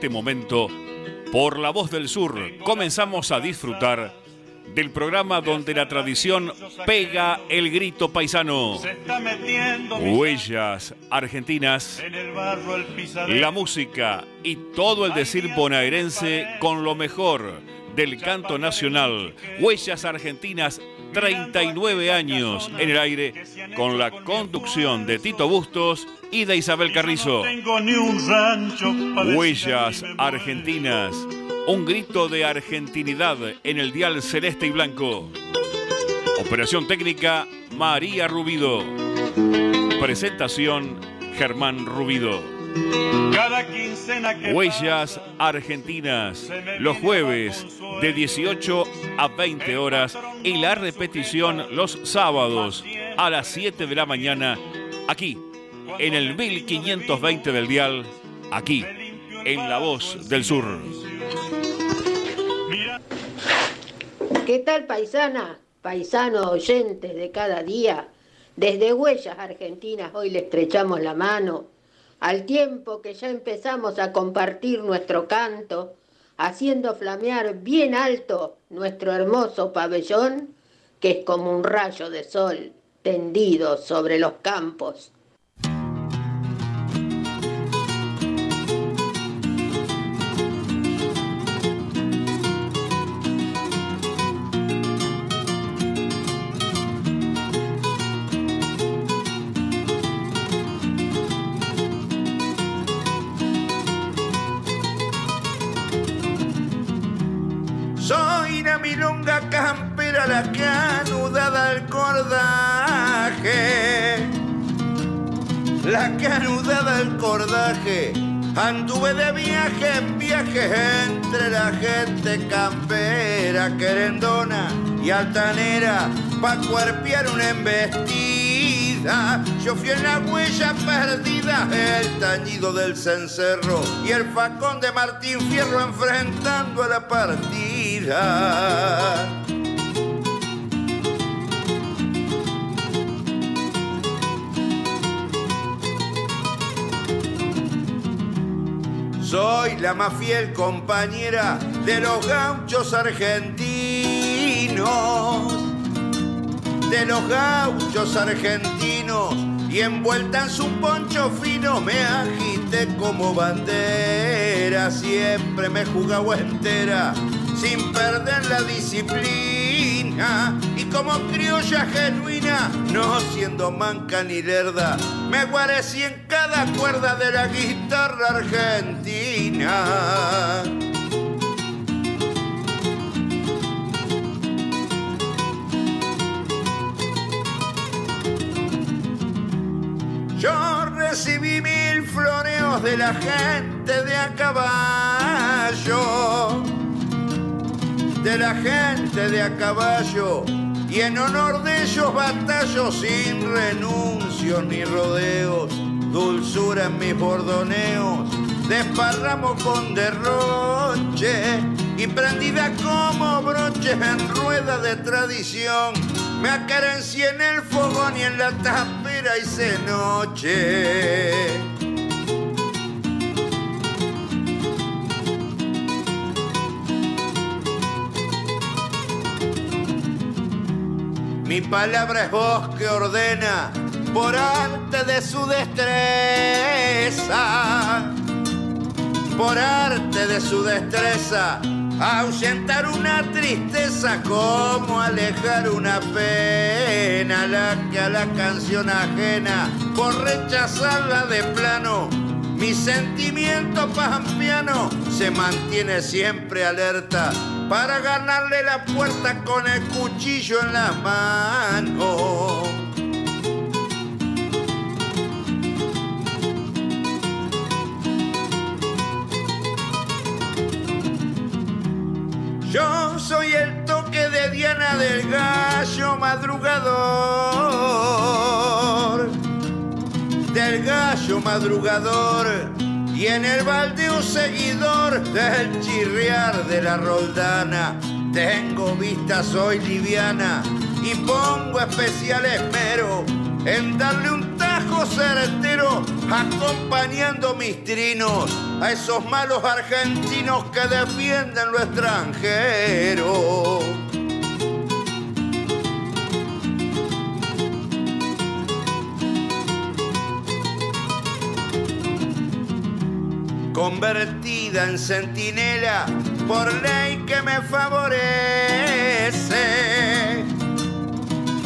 este momento, por la voz del sur, comenzamos a disfrutar del programa donde la tradición pega el grito paisano. Huellas argentinas, la música y todo el decir bonaerense con lo mejor del canto nacional. Huellas argentinas 39 años en el aire con la conducción de Tito Bustos y de Isabel Carrizo. Huellas argentinas, un grito de argentinidad en el dial celeste y blanco. Operación técnica María Rubido. Presentación Germán Rubido. Huellas Argentinas, los jueves de 18 a 20 horas y la repetición los sábados a las 7 de la mañana, aquí, en el 1520 del Dial, aquí, en La Voz del Sur. ¿Qué tal, paisana? Paisanos oyentes de cada día. Desde Huellas Argentinas hoy le estrechamos la mano al tiempo que ya empezamos a compartir nuestro canto, haciendo flamear bien alto nuestro hermoso pabellón, que es como un rayo de sol tendido sobre los campos que anudada al cordaje. Anduve de viaje en viaje entre la gente campera, querendona y altanera, pa' cuerpear una embestida. Yo fui en la huella perdida, el tañido del cencerro y el facón de Martín Fierro enfrentando a la partida. Soy la más fiel compañera de los gauchos argentinos, de los gauchos argentinos, y envuelta en su poncho fino me agité como bandera, siempre me jugaba entera, sin perder la disciplina, y como criolla genuina, no siendo manca ni lerda, me guarecí en cada cuerda de la guitarra argentina. Yo recibí mil floreos de la gente de a caballo, de la gente de a caballo y en honor de ellos batallo sin renuncios ni rodeos, dulzura en mis bordoneos, desparramos con derroche y prendida como broches en rueda de tradición, me acarencié en el fogón y en la tapera hice noche. Mi palabra es voz que ordena por arte de su destreza, por arte de su destreza, ahuyentar una tristeza como alejar una pena, la que a la canción ajena, por rechazarla de plano, mi sentimiento pampiano se mantiene siempre alerta para ganarle la puerta con el cuchillo en la mano. Yo soy el toque de Diana del gallo madrugador, del gallo madrugador y en el baldeo seguidor del chirriar de la roldana. Tengo vista, soy liviana y pongo especial esmero en darle un tajo certero, acompañando mis trinos a esos malos argentinos que defienden lo extranjero. Convertida en centinela por ley que me favorece,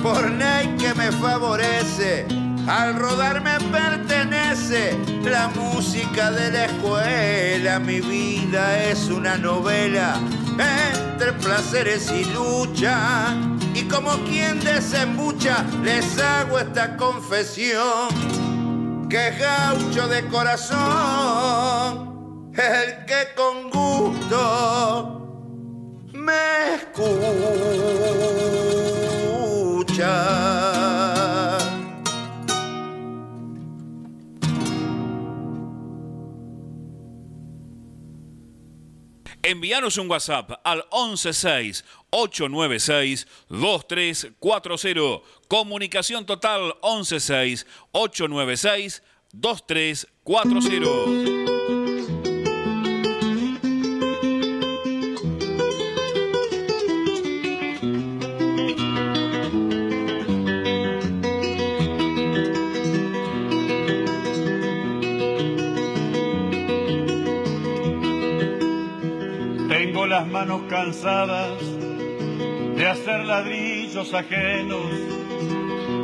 por ley que me favorece. Al rodar me pertenece la música de la escuela, mi vida es una novela entre placeres y lucha. Y como quien desembucha, les hago esta confesión que gaucho de corazón, el que con gusto me escucha. Envíanos un WhatsApp al 116 896 2340 Comunicación total 116-896-2340. Tengo las manos cansadas de hacer ladrillos ajenos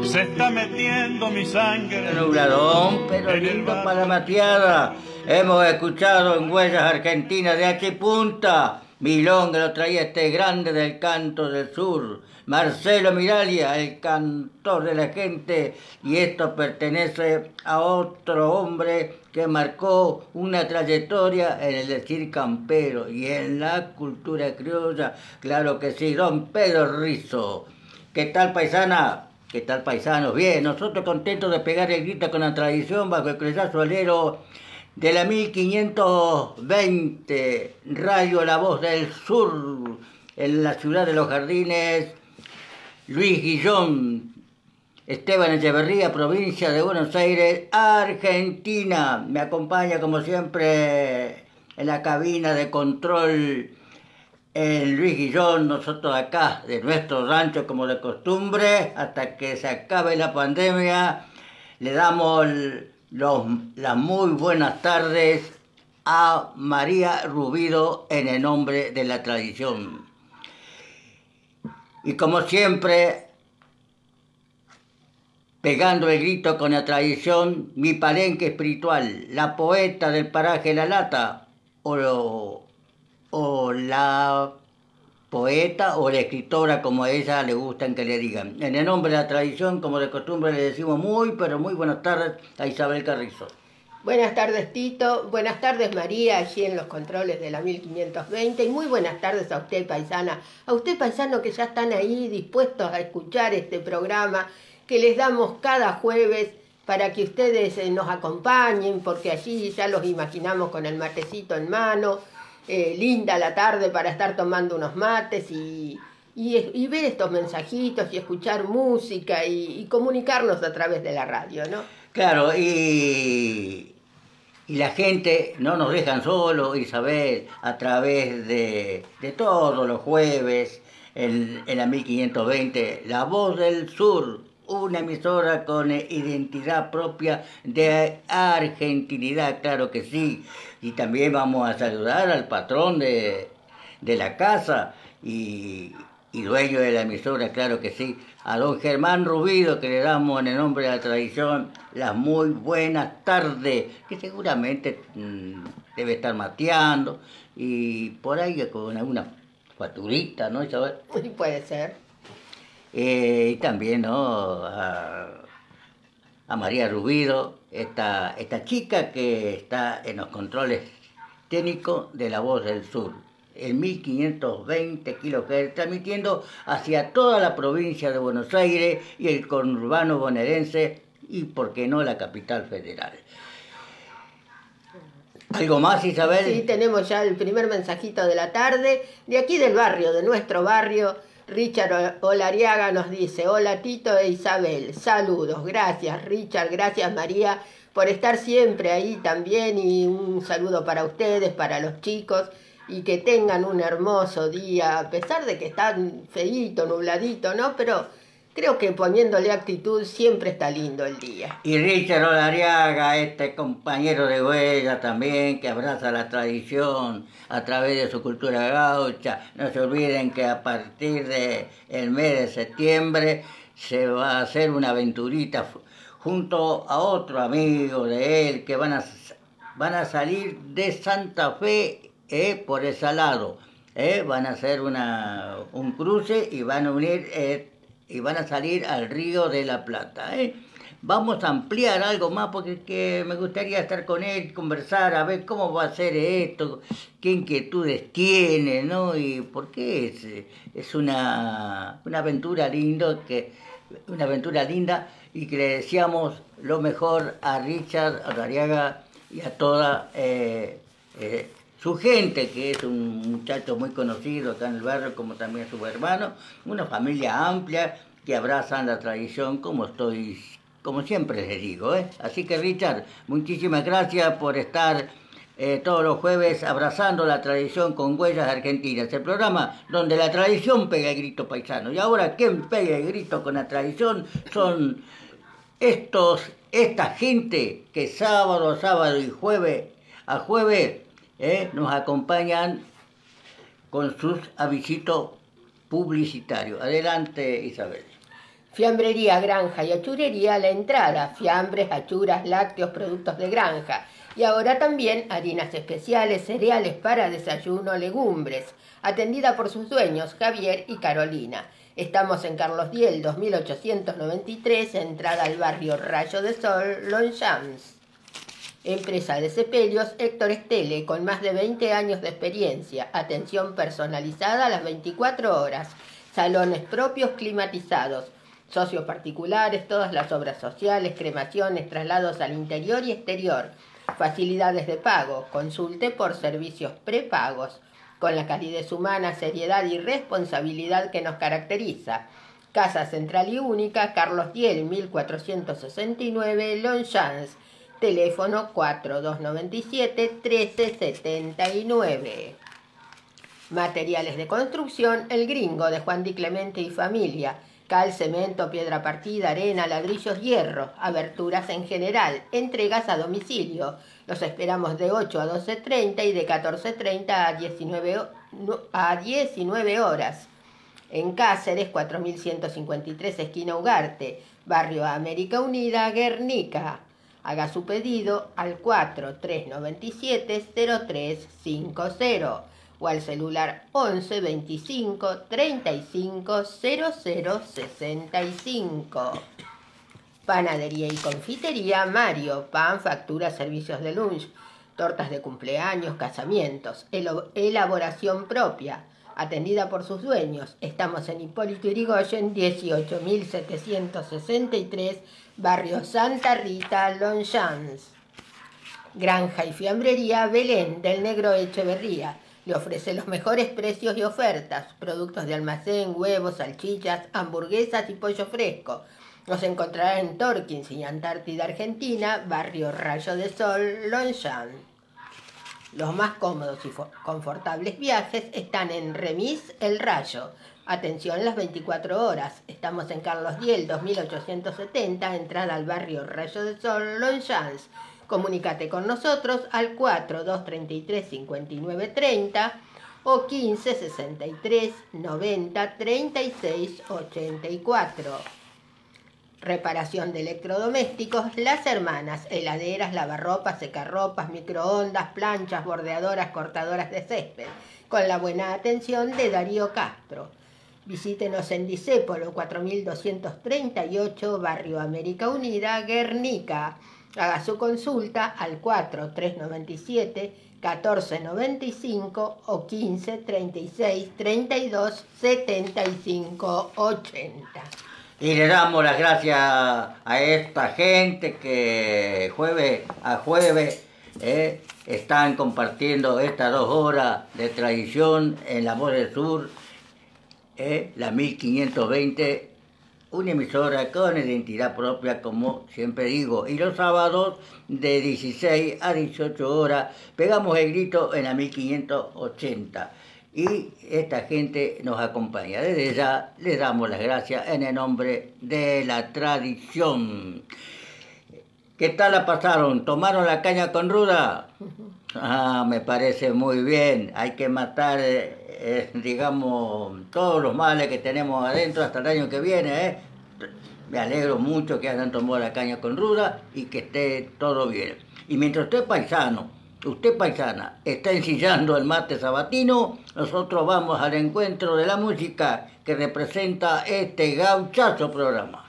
se está metiendo mi sangre. Nubladón, pero lindo para mateada. Hemos escuchado en Huellas Argentinas de aquí punta. Milonga lo traía este grande del canto del sur. Marcelo Miralia, el cantor de la gente. Y esto pertenece a otro hombre que marcó una trayectoria en el decir campero y en la cultura criolla. Claro que sí, don Pedro Rizo. ¿Qué tal, paisana? ¿Qué tal, paisanos? Bien, nosotros contentos de pegar el grito con la tradición bajo el creyazo alero de la 1520, Radio La Voz del Sur, en la ciudad de los Jardines, Luis Guillón, Esteban Echeverría, provincia de Buenos Aires, Argentina. Me acompaña como siempre en la cabina de control Luis Guillón, nosotros acá de nuestro rancho como de costumbre, hasta que se acabe la pandemia, le damos las muy buenas tardes a María Rubido en el nombre de la tradición. Y como siempre, pegando el grito con la tradición, mi palenque espiritual, la poeta del paraje La Lata, o o la poeta o la escritora, como ella le gustan que le digan. En el nombre de la tradición, como de costumbre, le decimos muy, pero muy buenas tardes a Isabel Carrizo. Buenas tardes, Tito. Buenas tardes, María, allí en los controles de la 1520. Y muy buenas tardes a usted, paisana. A usted, paisano, que ya están ahí dispuestos a escuchar este programa que les damos cada jueves para que ustedes eh, nos acompañen, porque allí ya los imaginamos con el matecito en mano eh, linda la tarde para estar tomando unos mates y, y, ver estos mensajitos y escuchar música y, comunicarnos a través de la radio, ¿no? Claro, y, y la gente no nos dejan solo, Isabel, a través de, de todos los jueves en, en la 1520, La Voz del Sur, una emisora con identidad propia de argentinidad, claro que sí. Y también vamos a saludar al patrón de, la casa y, dueño de la emisora, claro que sí, a don Germán Rubido, que le damos en el nombre de la tradición las muy buenas tardes, que seguramente mm, debe estar mateando y por ahí con alguna facturita, ¿no? Puede ser. Eh, y también ¿no? a, María Rubido, esta, esta chica que está en los controles técnicos de La Voz del Sur, en 1520 kHz, transmitiendo hacia toda la provincia de Buenos Aires y el conurbano bonaerense y, por qué no, la capital federal. ¿Algo más, Isabel? Sí, tenemos ya el primer mensajito de la tarde, de aquí del barrio, de nuestro barrio, Richard Olariaga nos dice, hola Tito e Isabel, saludos, gracias Richard, gracias María por estar siempre ahí también y un saludo para ustedes, para los chicos y que tengan un hermoso día, a pesar de que está feíto, nubladito, ¿no? Pero creo que poniéndole actitud siempre está lindo el día. Y Richard Olariaga, este compañero de huella también, que abraza la tradición a través de su cultura gaucha. No se olviden que a partir del el mes de septiembre se va a hacer una aventurita junto a otro amigo de él que van a, van a salir de Santa Fe eh, por ese lado. Eh, van a hacer una, un cruce y van a unir eh, y van a salir al río de la Plata. Eh. Vamos a ampliar algo más porque me gustaría estar con él, conversar, a ver cómo va a ser esto, qué inquietudes tiene, ¿no? Y por qué es, es una, una aventura lindo que una aventura linda y que le deseamos lo mejor a Richard, a Dariaga y a toda eh, eh, su gente, que es un muchacho muy conocido acá en el barrio, como también su hermano, una familia amplia que abrazan la tradición como estoy, como siempre les digo. ¿eh? Así que Richard, muchísimas gracias por estar eh, todos los jueves abrazando la tradición con huellas argentinas, el programa donde la tradición pega el grito paisano. Y ahora, ¿quién pega el grito con la tradición? Son estos, esta gente que sábado, sábado y jueves a jueves eh, nos acompañan con sus avisitos publicitarios. Adelante, Isabel. Fiambrería, granja y achurería a la entrada. Fiambres, achuras, lácteos, productos de granja y ahora también harinas especiales, cereales para desayuno, legumbres, atendida por sus dueños Javier y Carolina. Estamos en Carlos Diel, 2893, entrada al barrio Rayo de Sol, Longchamps. Empresa de sepelios Héctor Estele, con más de 20 años de experiencia, atención personalizada a las 24 horas, salones propios climatizados, socios particulares, todas las obras sociales, cremaciones, traslados al interior y exterior, Facilidades de pago. Consulte por servicios prepagos con la calidez humana, seriedad y responsabilidad que nos caracteriza. Casa Central y Única, Carlos Diel, 1469, Longchamps. Teléfono 4297-1379. Materiales de construcción, El Gringo de Juan Di Clemente y familia cal, cemento, piedra partida, arena, ladrillos, hierro, aberturas en general, entregas a domicilio. Los esperamos de 8 a 12.30 y de 14.30 a 19, a 19 horas. En Cáceres, 4153, esquina Ugarte, barrio América Unida, Guernica. Haga su pedido al 4397 0350 o al celular 11 25 35 00 65. Panadería y confitería Mario, pan, factura, servicios de lunch, tortas de cumpleaños, casamientos, elaboración propia, atendida por sus dueños. Estamos en Hipólito Yrigoyen, 18.763, barrio Santa Rita, Longchamps. Granja y fiambrería Belén del Negro Echeverría le ofrece los mejores precios y ofertas, productos de almacén, huevos, salchichas, hamburguesas y pollo fresco. Nos encontrará en Torkins y Antártida, Argentina, barrio Rayo de Sol, Longchamp. Los más cómodos y confortables viajes están en Remis El Rayo. Atención las 24 horas. Estamos en Carlos Diel, 2870, entrada al barrio Rayo de Sol, Longchamps Comunícate con nosotros al 4233 5930 o 15 63 90 36 84. Reparación de electrodomésticos, las hermanas, heladeras, lavarropas, secarropas, microondas, planchas, bordeadoras, cortadoras de césped, con la buena atención de Darío Castro. Visítenos en Disépolo 4238, Barrio América Unida, Guernica Haga su consulta al 4397 1495 o 15 36 32 75 80. Y le damos las gracias a esta gente que jueves a jueves eh, están compartiendo estas dos horas de tradición en la voz del sur ¿eh? la 1520, una emisora con identidad propia, como siempre digo. Y los sábados de 16 a 18 horas pegamos el grito en la 1580 y esta gente nos acompaña. Desde ya les damos las gracias en el nombre de la tradición. ¿Qué tal la pasaron? ¿Tomaron la caña con ruda? Ah, me parece muy bien. Hay que matar, digamos, todos los males que tenemos adentro hasta el año que viene. ¿eh? Me alegro mucho que hayan tomado la caña con ruda y que esté todo bien. Y mientras usted paisano, usted paisana, está ensillando el mate sabatino, nosotros vamos al encuentro de la música que representa este gauchazo programa.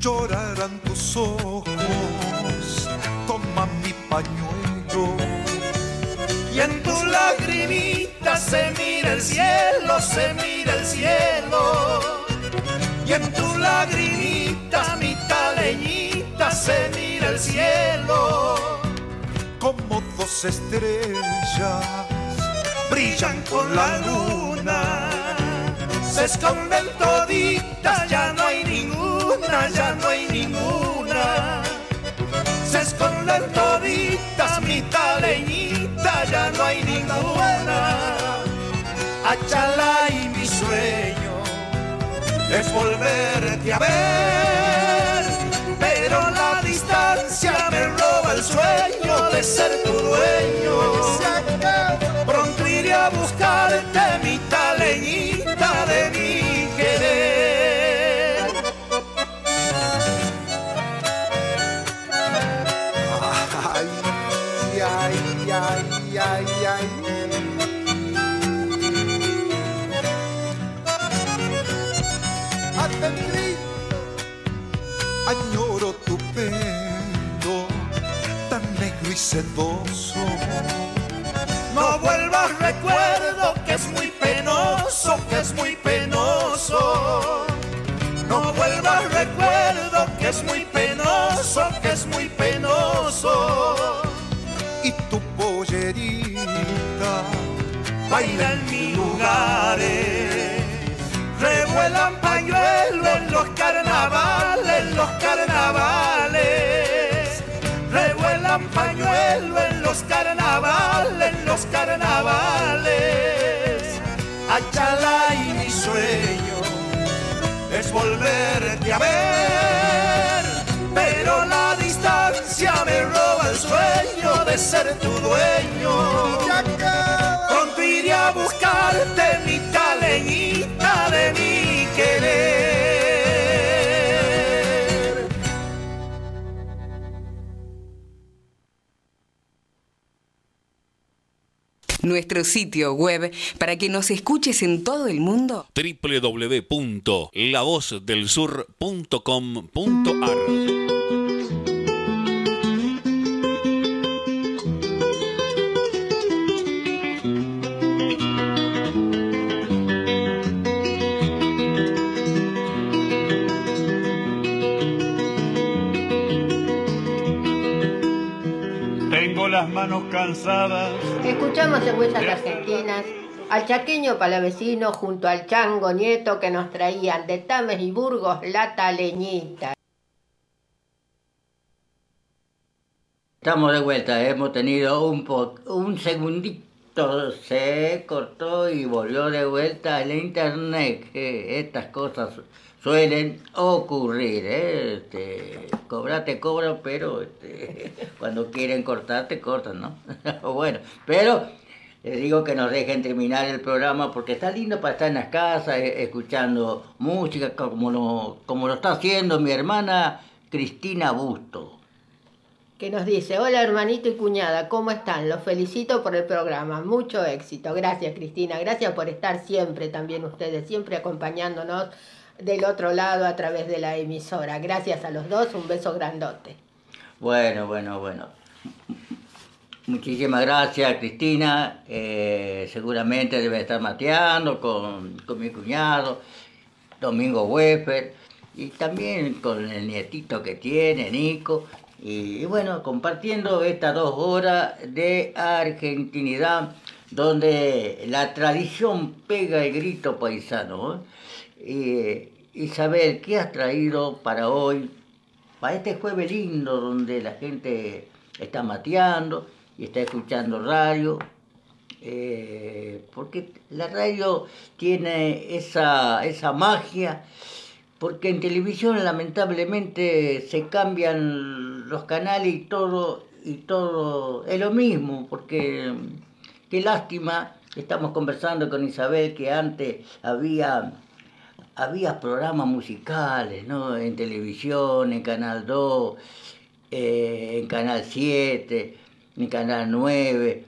Llorarán tus ojos, toma mi pañuelo. Y en tu lagrimita se mira el cielo, se mira el cielo. Y en tu lagrimita, mi taleñita, se mira el cielo como dos estrellas brillan con la luna. Se esconden toditas, ya no hay ninguna, ya no hay ninguna. Se esconden toditas, mi taleñita, ya no hay ninguna. Achala y mi sueño es volverte a ver, pero la distancia me roba el sueño de ser tu dueño. Pronto iré a buscarte sedoso. No vuelvas, recuerdo que es muy penoso, que es muy penoso. No vuelvas, recuerdo que es muy penoso, que es muy penoso. Y tu pollerita baila en mis lugares. Revuelan pañuelo en los carnavales, en los carnavales. Revuelan pañuelo en los carnavales, en los carnavales. Achala y mi sueño es volverte a ver. Pero la distancia me roba el sueño de ser tu dueño. Pronto iré a buscarte mi taleñita Nuestro sitio web para que nos escuches en todo el mundo. www.lavozdelsur.com.ar Tengo las manos cansadas. Escuchamos en Huellas Argentinas al chaqueño palavecino junto al chango nieto que nos traían de Tames y Burgos la taleñita. Estamos de vuelta, hemos tenido un, po- un segundito, se cortó y volvió de vuelta el internet. que estas cosas suelen ocurrir, ¿eh? Este, cobrar te cobran, pero este, cuando quieren cortar te cortan, ¿no? bueno, pero les digo que nos dejen terminar el programa porque está lindo para estar en las casas eh, escuchando música como lo, como lo está haciendo mi hermana Cristina Busto. que nos dice, hola hermanito y cuñada, ¿cómo están? Los felicito por el programa, mucho éxito. Gracias Cristina, gracias por estar siempre también ustedes, siempre acompañándonos del otro lado a través de la emisora. Gracias a los dos, un beso grandote. Bueno, bueno, bueno. Muchísimas gracias, Cristina. Eh, seguramente debe estar mateando con, con mi cuñado, Domingo Weffer, y también con el nietito que tiene, Nico. Y, bueno, compartiendo estas dos horas de argentinidad, donde la tradición pega el grito paisano. ¿eh? Isabel, ¿qué has traído para hoy? Para este jueves lindo, donde la gente está mateando y está escuchando radio, eh, porque la radio tiene esa, esa magia, porque en televisión lamentablemente se cambian los canales y todo, y todo es lo mismo, porque qué lástima, estamos conversando con Isabel que antes había había programas musicales, ¿no? En televisión, en Canal 2, eh, en Canal 7, mi Canal 9.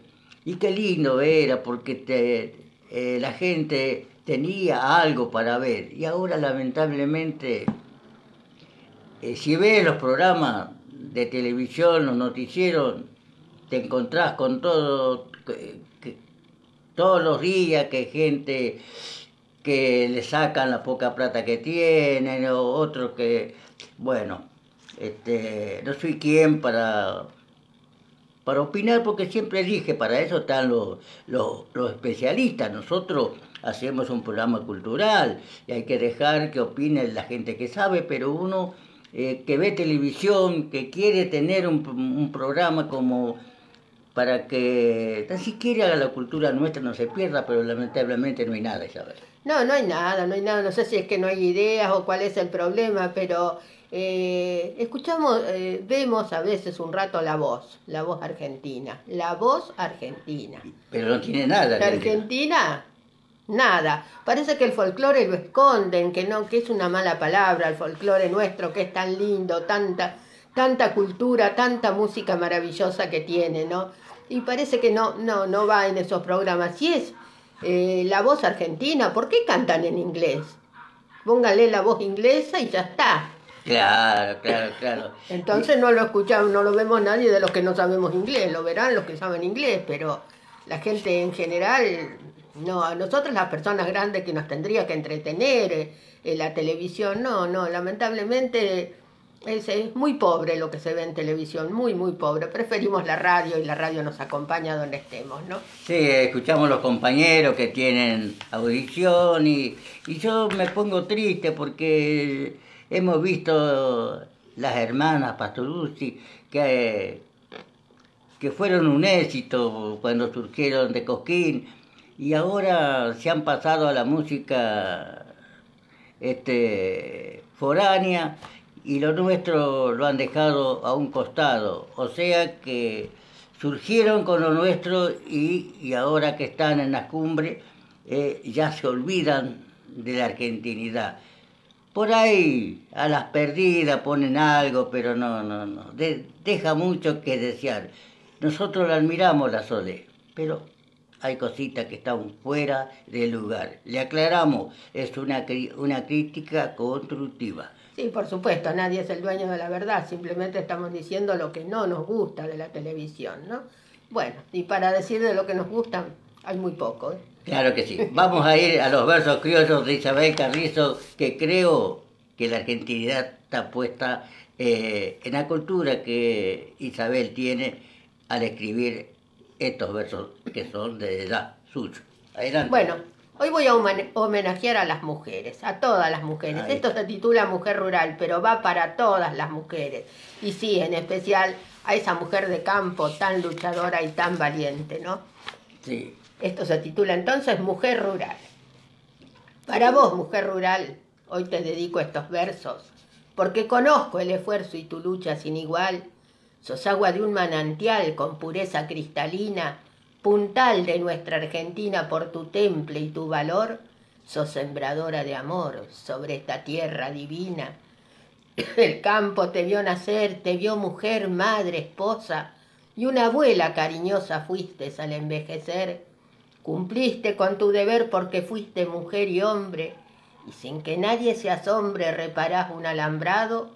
Y qué lindo era porque te, eh, la gente tenía algo para ver. Y ahora lamentablemente, eh, si ves los programas de televisión, los noticieros, te encontrás con todo, todos los días que gente que le sacan la poca plata que tienen, o otros que, bueno, este, no soy quien para para opinar, porque siempre dije, para eso están los, los, especialistas. Nosotros hacemos un programa cultural y hay que dejar que opine la gente que sabe, pero uno eh, que ve televisión, que quiere tener un, un programa como para que tan siquiera la cultura nuestra no se pierda, pero lamentablemente no hay nada, Isabel. No, no hay nada, no hay nada, no sé si es que no hay ideas o cuál es el problema, pero eh, escuchamos, eh, vemos a veces un rato la voz, la voz argentina, la voz argentina. Pero no tiene nada. La Argentina, nada. Parece que el folclore lo esconden, que no, que es una mala palabra, el folclore nuestro que es tan lindo, tanta, tanta cultura, tanta música maravillosa que tiene, ¿no? Y parece que no, no, no va en esos programas. Si es eh, la voz argentina, ¿por qué cantan en inglés? Póngale la voz inglesa y ya está. Claro, claro, claro. Entonces no lo escuchamos, no lo vemos nadie de los que no sabemos inglés, lo verán los que saben inglés, pero la gente en general, no, a nosotros las personas grandes que nos tendría que entretener, en eh, la televisión, no, no, lamentablemente es, es, muy pobre lo que se ve en televisión, muy, muy pobre. Preferimos la radio y la radio nos acompaña donde estemos, ¿no? Sí, escuchamos los compañeros que tienen audición y, y yo me pongo triste porque Hemos visto las hermanas Pastoruzzi que, que fueron un éxito cuando surgieron de Cosquín y ahora se han pasado a la música este, foránea y lo nuestro lo han dejado a un costado. O sea que surgieron con lo nuestro y, ahora que están en la cumbre eh, ya se olvidan de la argentinidad. Por ahí a las perdidas ponen algo, pero no, no, no. deja mucho que desear. Nosotros la admiramos la Sole, pero hay cositas que están fuera del lugar. Le aclaramos, es una, una crítica constructiva. Sí, por supuesto, nadie es el dueño de la verdad, simplemente estamos diciendo lo que no nos gusta de la televisión, ¿no? Bueno, y para decir de lo que nos gusta, hay muy poco. ¿eh? Claro que sí. Vamos a ir a los versos criollos de Isabel Carrizo, que creo que la argentinidad está puesta eh, en la cultura que Isabel tiene al escribir estos versos que son de edad suyo. Adelante. Bueno, hoy voy a homenajear a las mujeres, a todas las mujeres. Esto se titula Mujer Rural, pero va para todas las mujeres. Y sí, en especial a esa mujer de campo tan luchadora y tan valiente, ¿no? Sí. Esto se titula entonces Mujer Rural. Para vos, mujer rural, hoy te dedico estos versos, porque conozco el esfuerzo y tu lucha sin igual. Sos agua de un manantial con pureza cristalina, puntal de nuestra Argentina por tu temple y tu valor. Sos sembradora de amor sobre esta tierra divina. El campo te vio nacer, te vio mujer, madre, esposa, y una abuela cariñosa fuiste al envejecer Cumpliste con tu deber porque fuiste mujer y hombre, y sin que nadie se asombre reparás un alambrado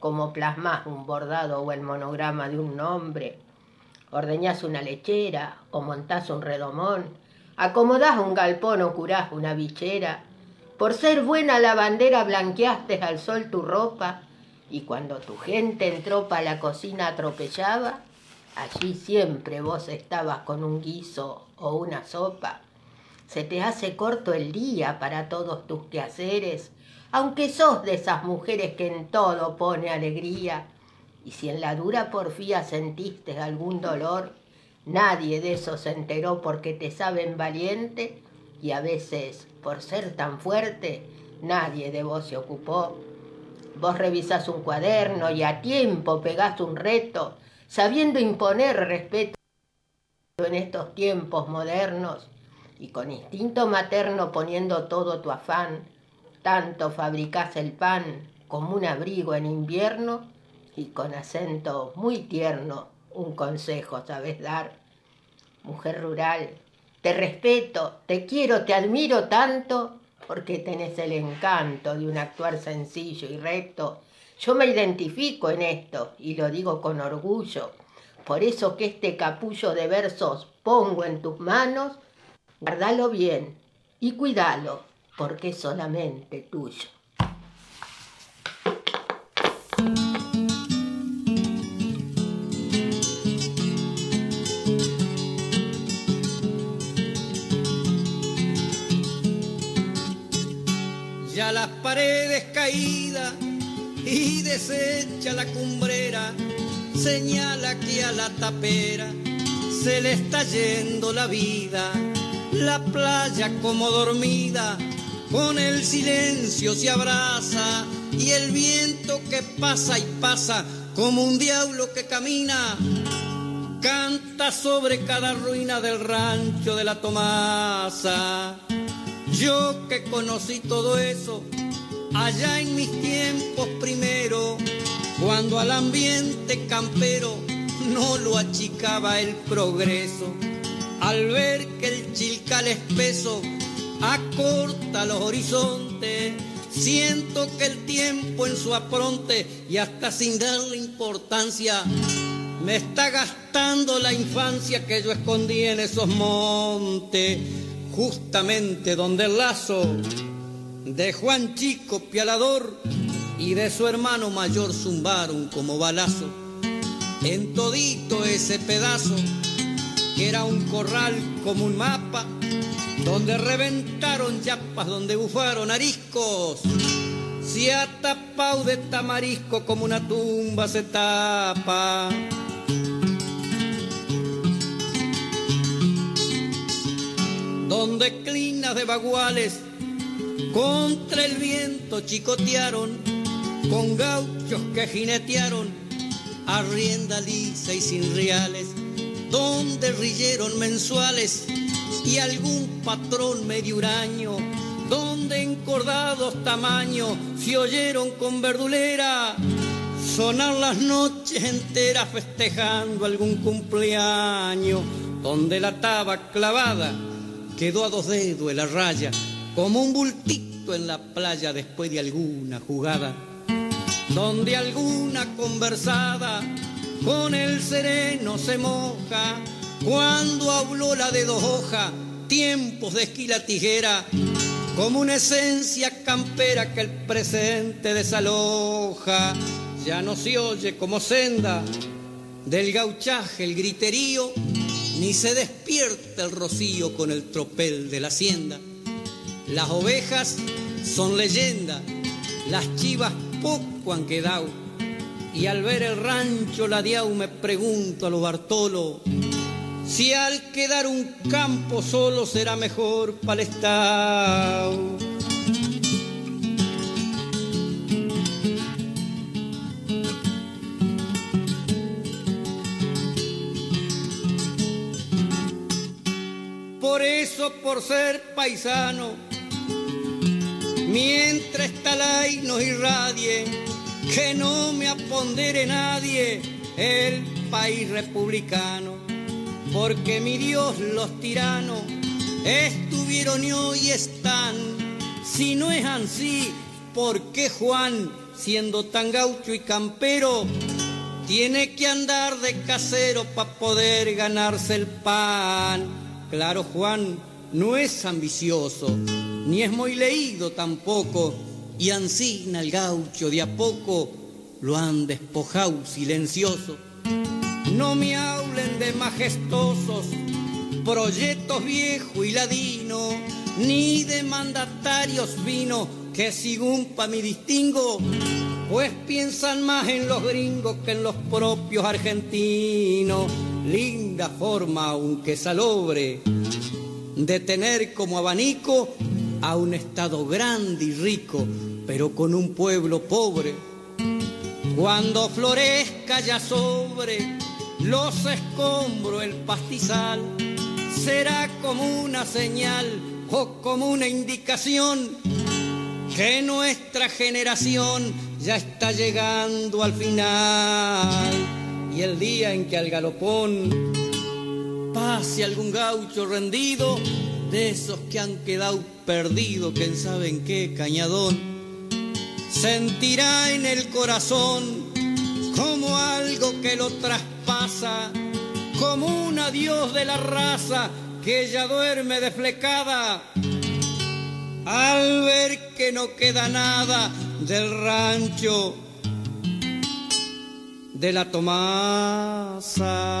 como plasmás un bordado o el monograma de un nombre. Ordeñás una lechera o montás un redomón, acomodás un galpón o curás una bichera, por ser buena la bandera blanqueaste al sol tu ropa, y cuando tu gente entró pa' la cocina atropellaba, allí siempre vos estabas con un guiso o una sopa. Se te hace corto el día para todos tus quehaceres, aunque sos de esas mujeres que en todo pone alegría, y si en la dura porfía sentiste algún dolor, nadie de eso se enteró porque te saben valiente y a veces, por ser tan fuerte, nadie de vos se ocupó. Vos revisás un cuaderno y a tiempo pegás un reto, sabiendo imponer respeto en estos tiempos modernos y con instinto materno poniendo todo tu afán, tanto fabricás el pan como un abrigo en invierno y con acento muy tierno un consejo sabes dar. Mujer rural, te respeto, te quiero, te admiro tanto porque tenés el encanto de un actuar sencillo y recto. Yo me identifico en esto y lo digo con orgullo. Por eso que este capullo de versos pongo en tus manos, guardalo bien y cuídalo, porque es solamente tuyo. Paredes caídas y desecha la cumbrera, señala que a la tapera se le está yendo la vida, la playa como dormida, con el silencio se abraza y el viento que pasa y pasa como un diablo que camina. Canta sobre cada ruina del rancho de la Tomasa yo que conocí todo eso allá en mis tiempos primero, cuando al ambiente campero no lo achicaba el progreso. Al ver que el chilcal espeso acorta los horizontes, siento que el tiempo en su apronte y hasta sin darle importancia me está gastando la infancia que yo escondí en esos montes justamente donde el lazo de Juan Chico Pialador y de su hermano mayor zumbaron como balazo en todito ese pedazo que era un corral como un mapa donde reventaron yapas, donde bufaron ariscos. Se ha tapado de tamarisco como una tumba se tapa. donde clinas de baguales contra el viento chicotearon, con gauchos que jinetearon a rienda lisa y sin reales, donde rilleron mensuales y algún patrón medio huraño, donde encordados tamaños se oyeron con verdulera sonar las noches enteras festejando algún cumpleaños, donde la taba clavada quedó a dos dedos en la raya, como un bultito en la playa después de alguna jugada, donde alguna conversada con el sereno se moja, cuando habló la de dos hojas, tiempos de esquila tijera, como una esencia campera que el presente desaloja, ya no se oye como senda del gauchaje el griterío ni se despierta el rocío con el tropel de la hacienda. Las ovejas son leyenda, las chivas poco han quedado. Y al ver el rancho ladeado me pregunto a lo Bartolo, si al quedar un campo solo será mejor para el estado. Por eso, por ser paisano, mientras esta ley nos irradie, que no me apondere nadie el país republicano, porque mi Dios los tiranos estuvieron y hoy están. Si no es así, ¿por qué Juan, siendo tan gaucho y campero, tiene que andar de casero para poder ganarse el pan. Claro, Juan no es ambicioso, ni es muy leído tampoco, y ansina el gaucho de a poco lo han despojado silencioso. No me hablen de majestuosos proyectos viejo y ladino, ni de mandatarios vino que según pa' mi distingo, pues piensan más en los gringos que en los propios argentinos. Linda forma, aunque salobre, de tener como abanico a un estado grande y rico, pero con un pueblo pobre. Cuando florezca ya sobre los escombros el pastizal, será como una señal o como una indicación que nuestra generación ya está llegando al final. Y el día en que al galopón pase algún gaucho rendido, de esos que han quedado perdidos, quién sabe en qué cañadón, sentirá en el corazón como algo que lo traspasa, como un adiós de la raza que ya duerme desflecada al ver que no queda nada del rancho de la Tomasa.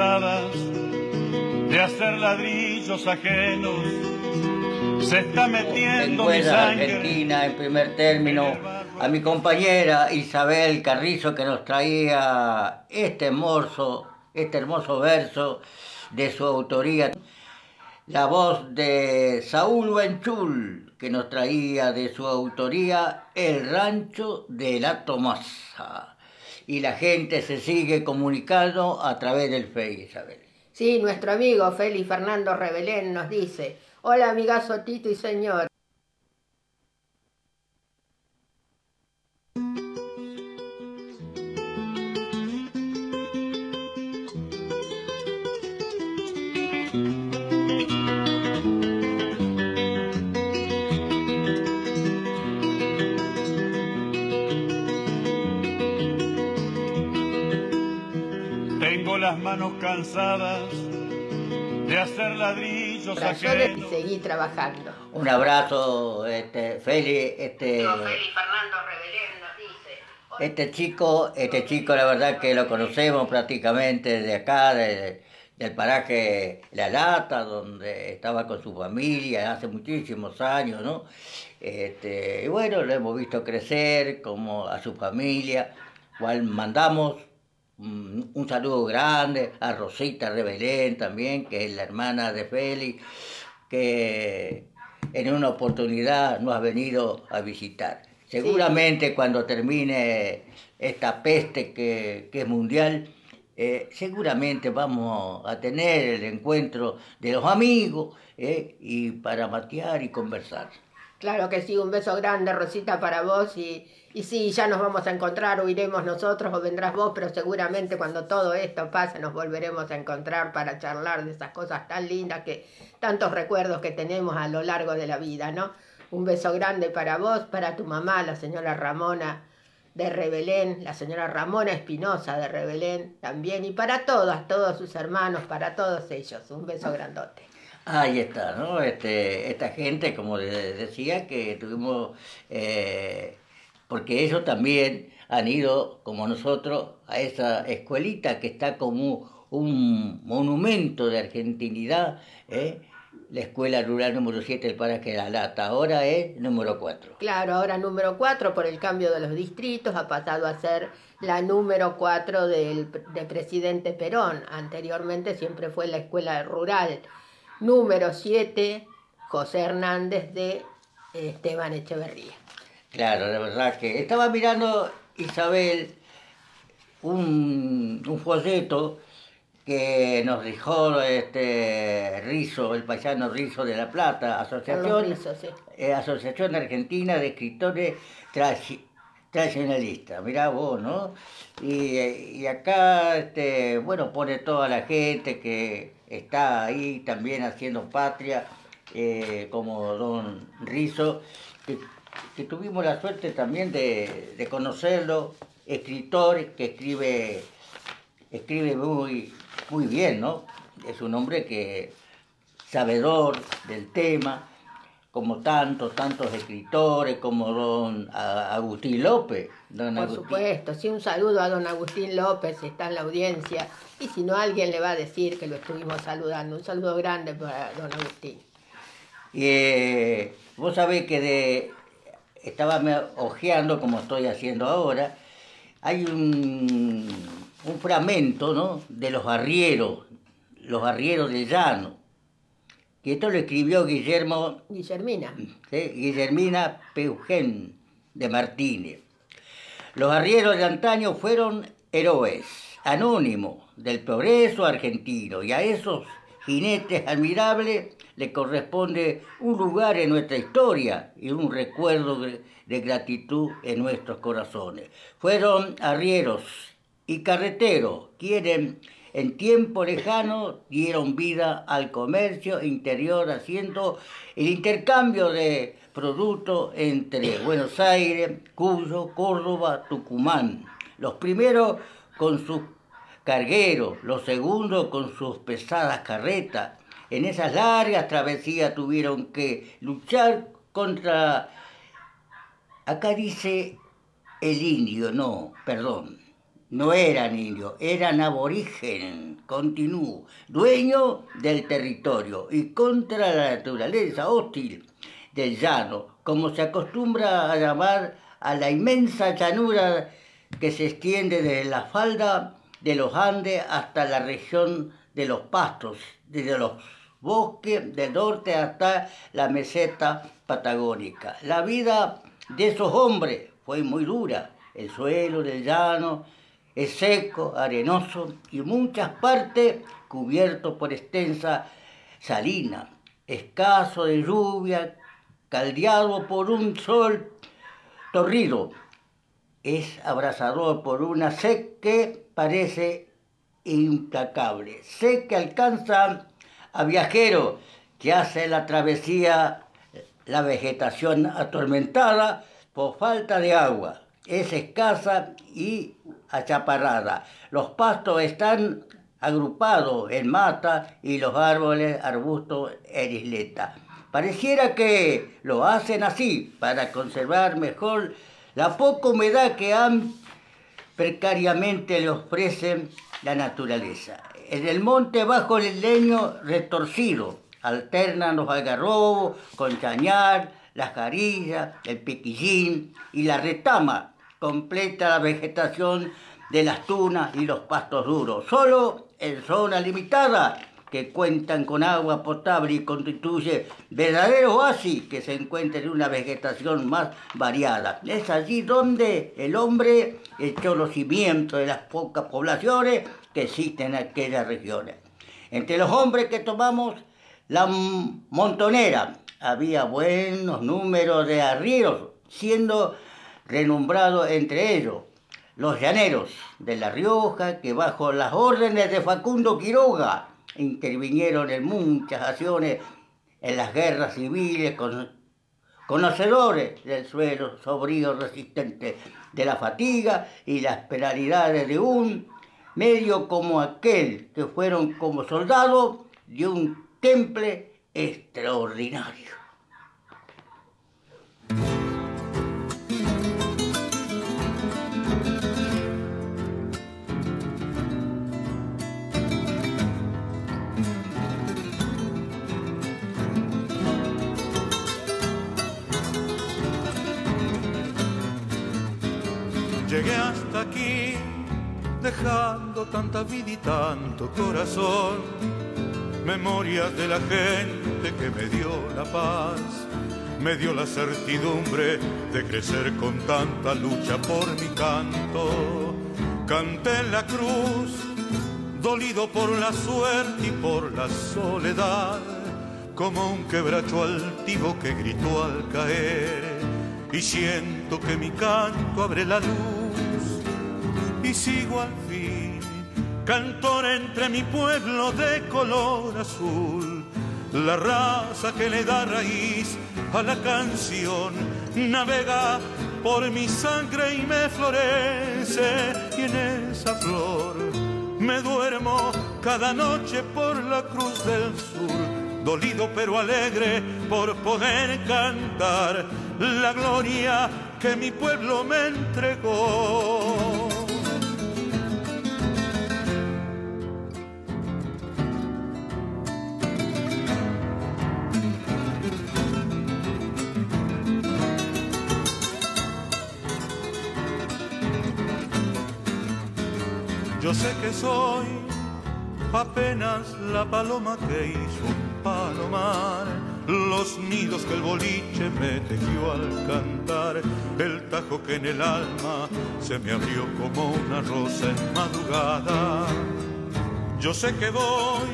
De hacer ladrillos ajenos. Se está metiendo mi sangre. Argentina en primer término a mi compañera Isabel Carrizo que nos traía este hermoso, este hermoso verso de su autoría. La voz de Saúl Benchul que nos traía de su autoría El rancho de la Tomasa. Y la gente se sigue comunicando a través del Face, Isabel. Sí, nuestro amigo Félix Fernando Rebelén nos dice, hola amigazo Tito y señor. Las manos cansadas de hacer ladrillos y seguí trabajando. Un abrazo, este, Feli, este, Fernando Rebelén nos dice, este chico, este chico la verdad que lo conocemos prácticamente de acá, de- del paraje La Lata, donde estaba con su familia hace muchísimos años, ¿no? Este, y bueno, lo hemos visto crecer como a su familia, cual mandamos un saludo grande a Rosita Rebelén también, que es la hermana de Félix, que en una oportunidad nos ha venido a visitar. Seguramente cuando termine esta peste que, que es mundial, eh, seguramente vamos a tener el encuentro de los amigos eh, y para matear y conversar. Claro que sí, un beso grande Rosita para vos y, y sí, ya nos vamos a encontrar o iremos nosotros o vendrás vos, pero seguramente cuando todo esto pase nos volveremos a encontrar para charlar de esas cosas tan lindas que tantos recuerdos que tenemos a lo largo de la vida, ¿no? Un beso grande para vos, para tu mamá, la señora Ramona de Rebelén, la señora Ramona Espinosa de Rebelén también, y para todas, todos sus hermanos, para todos ellos, un beso grandote. Ahí está, ¿no? Este, esta gente, como de- decía, que tuvimos, eh, porque ellos también han ido, como nosotros, a esa escuelita que está como un monumento de argentinidad, ¿eh? la escuela rural número 7 del Paraje de la Lata, ahora es número 4. Claro, ahora número 4 por el cambio de los distritos, ha pasado a ser la número 4 del de presidente Perón. Anteriormente siempre fue la escuela rural. Número 7, José Hernández de Esteban Echeverría. Claro, la verdad que estaba mirando Isabel un, un folleto que nos dijo este Rizo, el paisano Rizo de La Plata, Asociación, eh, Asociación Argentina de Escritores Tradicionalistas. Mirá vos, ¿no? Y, acá, este, bueno, pone toda la gente que está ahí también haciendo patria, eh, como don Rizo, que, tuvimos la suerte también de, de conocerlo, escritor que escribe, escribe muy muy bien, ¿no? Es un hombre que sabedor del tema, como tantos, tantos escritores, como don Agustín López. Por supuesto, sí, un saludo a don Agustín López, si está en la audiencia, y si no, alguien le va a decir que lo estuvimos saludando. Un saludo grande para don Agustín. Y eh, vos sabés que de, estaba ojeando, como estoy haciendo ahora, hay un un fragmento ¿no? de los arrieros, los arrieros del llano, que esto lo escribió Guillermo... Guillermina. Guillermina Peugen de Martínez. Los arrieros de antaño fueron héroes, anónimos del progreso argentino, y a esos jinetes admirables le corresponde un lugar en nuestra historia y un recuerdo de gratitud en nuestros corazones. Fueron arrieros y carreteros, quienes en tiempo lejano dieron vida al comercio interior haciendo el intercambio de productos entre Buenos Aires, Cuyo, Córdoba, Tucumán. Los primeros con sus cargueros, los segundos con sus pesadas carretas. En esas largas travesías tuvieron que luchar contra... Acá dice el indio, no, perdón no eran indios, eran aborigen, continúo, dueño del territorio y contra la naturaleza hostil del llano, como se acostumbra a llamar a la inmensa llanura que se extiende desde la falda de los Andes hasta la región de los pastos, desde los bosques del norte hasta la meseta patagónica. La vida de esos hombres fue muy dura, el suelo del llano, es seco, arenoso y muchas partes cubierto por extensa salina, escaso de lluvia, caldeado por un sol torrido. Es abrasador por una sed que parece implacable. Sé que alcanza a viajeros que hace la travesía la vegetación atormentada por falta de agua. Es escasa y achaparrada. Los pastos están agrupados en mata y los árboles, arbustos en isleta. Pareciera que lo hacen así para conservar mejor la poca humedad que han precariamente le ofrecen la naturaleza. En el monte bajo el leño retorcido alternan los algarrobos con chañar, las carillas, el piquillín y la retama completa la vegetación de las tunas y los pastos duros. Solo en zonas limitadas que cuentan con agua potable y constituye verdadero oasis que se encuentra en una vegetación más variada. Es allí donde el hombre echó los cimientos de las pocas poblaciones que existen en aquellas regiones. Entre los hombres que tomamos la montonera había buenos números de arrieros, siendo renombrado entre ellos los llaneros de La Rioja, que bajo las órdenes de Facundo Quiroga intervinieron en muchas acciones en las guerras civiles, con, conocedores del suelo sobrío resistente de la fatiga y las penalidades de un medio como aquel, que fueron como soldados de un temple extraordinario. Dejando tanta vida y tanto corazón, memorias de la gente que me dio la paz, me dio la certidumbre de crecer con tanta lucha por mi canto. Canté en la cruz, dolido por la suerte y por la soledad, como un quebracho altivo que gritó al caer, y siento que mi canto abre la luz y sigo al fin, cantor entre mi pueblo de color azul, la raza que le da raíz a la canción, navega por mi sangre y me florece, y en esa flor me duermo cada noche por la cruz del sur, dolido pero alegre por poder cantar la gloria que mi pueblo me entregó. Sé que soy apenas la paloma que hizo un palomar, los nidos que el boliche me tejió al cantar, el tajo que en el alma se me abrió como una rosa en madrugada. Yo sé que voy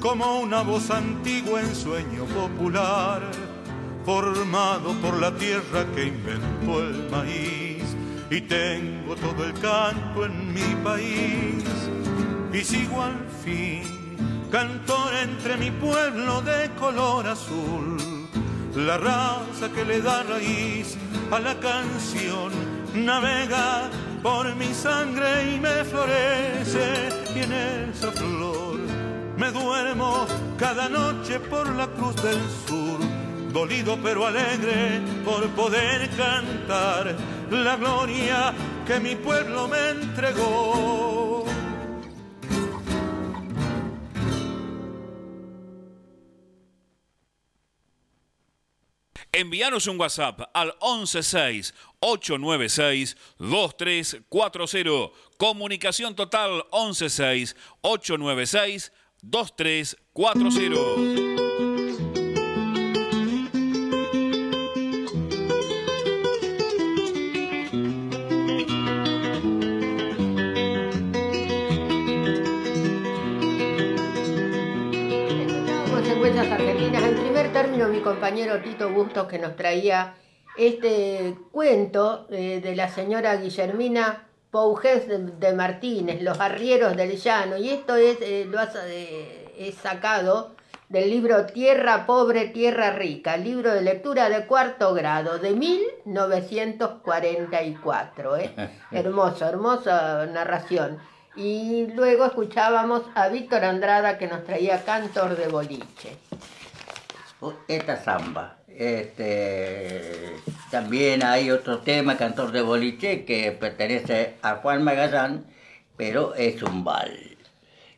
como una voz antigua en sueño popular, formado por la tierra que inventó el maíz y tengo todo el canto en mi país. Y sigo al fin cantor entre mi pueblo de color azul. La raza que le da raíz a la canción navega por mi sangre y me florece. Y en esa flor me duermo cada noche por la cruz del sur dolido pero alegre por poder cantar la gloria que mi pueblo me entregó. Envíanos un WhatsApp al 116-896-2340. Comunicación total 116-896-2340. Mi compañero Tito Bustos que nos traía este cuento eh, de la señora Guillermina Pouges de, Martínez, Los arrieros del llano, y esto es, eh, lo eh, es sacado del libro Tierra Pobre, Tierra Rica, libro de lectura de cuarto grado de 1944. Hermoso, hermosa narración. Y luego escuchábamos a Víctor Andrada que nos traía Cantor de Boliche esta samba. Este, también hay otro tema, Cantor de Boliche, que pertenece a Juan Magallán, pero es un bal.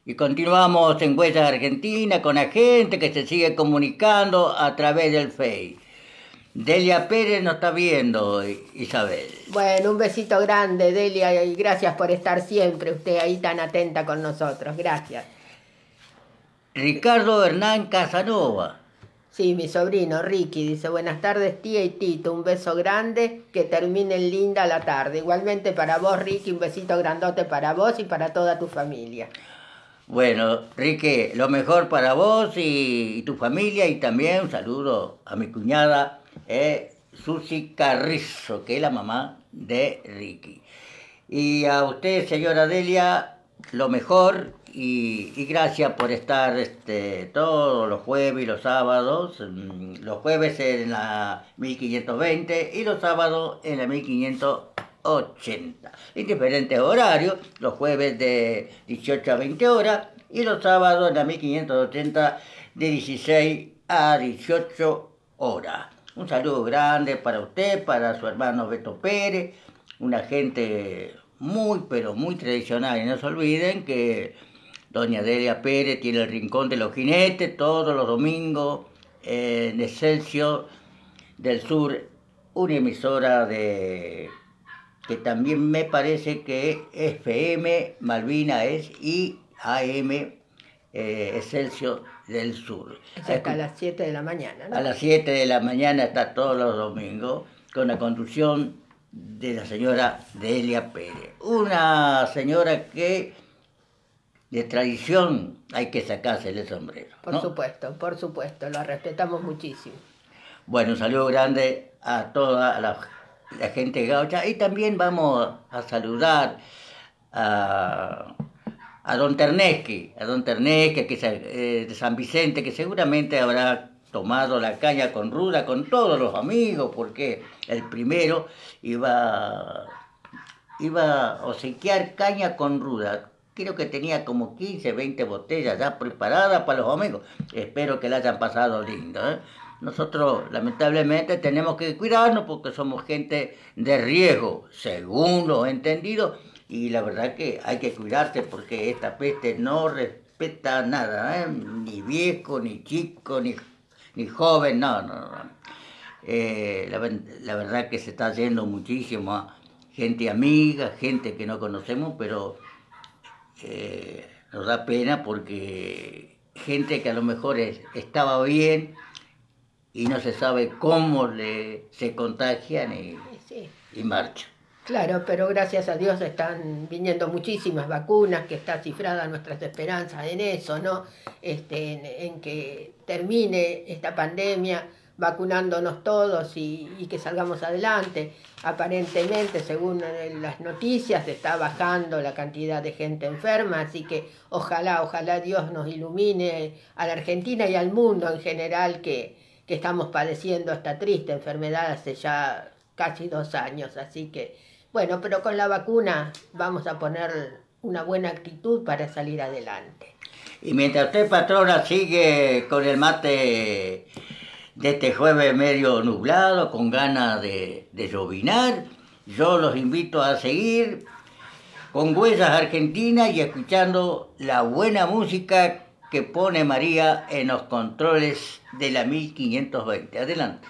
Y continuamos en Huellas Argentina con la gente que se sigue comunicando a través del Face. Delia Pérez nos está viendo, Isabel. Bueno, un besito grande, Delia, y gracias por estar siempre usted ahí tan atenta con nosotros. Gracias. Ricardo Hernán Casanova Sí, mi sobrino Ricky dice, buenas tardes tía y Tito, un beso grande, que termine linda la tarde. Igualmente para vos Ricky, un besito grandote para vos y para toda tu familia. Bueno, Ricky, lo mejor para vos y, tu familia y también un saludo a mi cuñada eh, Susi Carrizo, que es la mamá de Ricky. Y a usted, señora Delia, lo mejor y, gracias por estar este, todos los jueves y los sábados, mm, los jueves en la 1520 y los sábados en la 1580. En diferentes horarios, los jueves de 18 a 20 horas y los sábados en la 1580 de 16 a 18 horas. Un saludo grande para usted, para su hermano Beto Pérez, una gente muy, pero muy tradicional. Y no se olviden que Doña Delia Pérez tiene el Rincón de los Jinetes todos los domingos en Excelsior del Sur, una emisora de que también me parece que FM Malvina es y AM eh, Excelsior del Sur. Es hasta las 7 de la mañana. ¿no? A las 7 de la mañana está todos los domingos con la conducción de la señora Delia Pérez. Una señora que de tradición hay que sacarse el sombrero. Por supuesto, por supuesto, lo respetamos muchísimo. Bueno, un saludo grande a toda la, la gente gaucha y también vamos a saludar a, a don Ternesque, a don Ternesque que es eh, de San Vicente, que seguramente habrá tomado la caña con ruda con todos los amigos, porque el primero iba, iba a obsequiar caña con ruda. Creo que tenía como 15, 20 botellas ya preparadas para los amigos. Espero que la hayan pasado lindo. ¿eh? Nosotros lamentablemente tenemos que cuidarnos porque somos gente de riesgo, según lo he entendido, y la verdad que hay que cuidarse porque esta peste no respeta nada, ¿eh? ni viejo, ni chico, ni, ni joven, no, no, no. Eh, la, verdad que se está yendo muchísimo gente amiga, gente que no conocemos, pero eh, nos da pena porque gente que a lo mejor es, estaba bien y no se sabe cómo le, se contagian y, Sí. y marchan. Claro, pero gracias a Dios están viniendo muchísimas vacunas, que está cifrada nuestras esperanzas en eso, ¿no? Este, en, en que termine esta pandemia vacunándonos todos y, que salgamos adelante. Aparentemente, según las noticias, está bajando la cantidad de gente enferma, así que ojalá, ojalá Dios nos ilumine a la Argentina y al mundo en general que, que estamos padeciendo esta triste enfermedad hace ya casi dos años. Así que, bueno, pero con la vacuna vamos a poner una buena actitud para salir adelante. Y mientras usted, patrona, sigue con el mate de este jueves medio nublado, con ganas de, de llovinar, yo los invito a seguir con Huellas Argentinas y escuchando la buena música que pone María en los controles de la 1520. Adelante.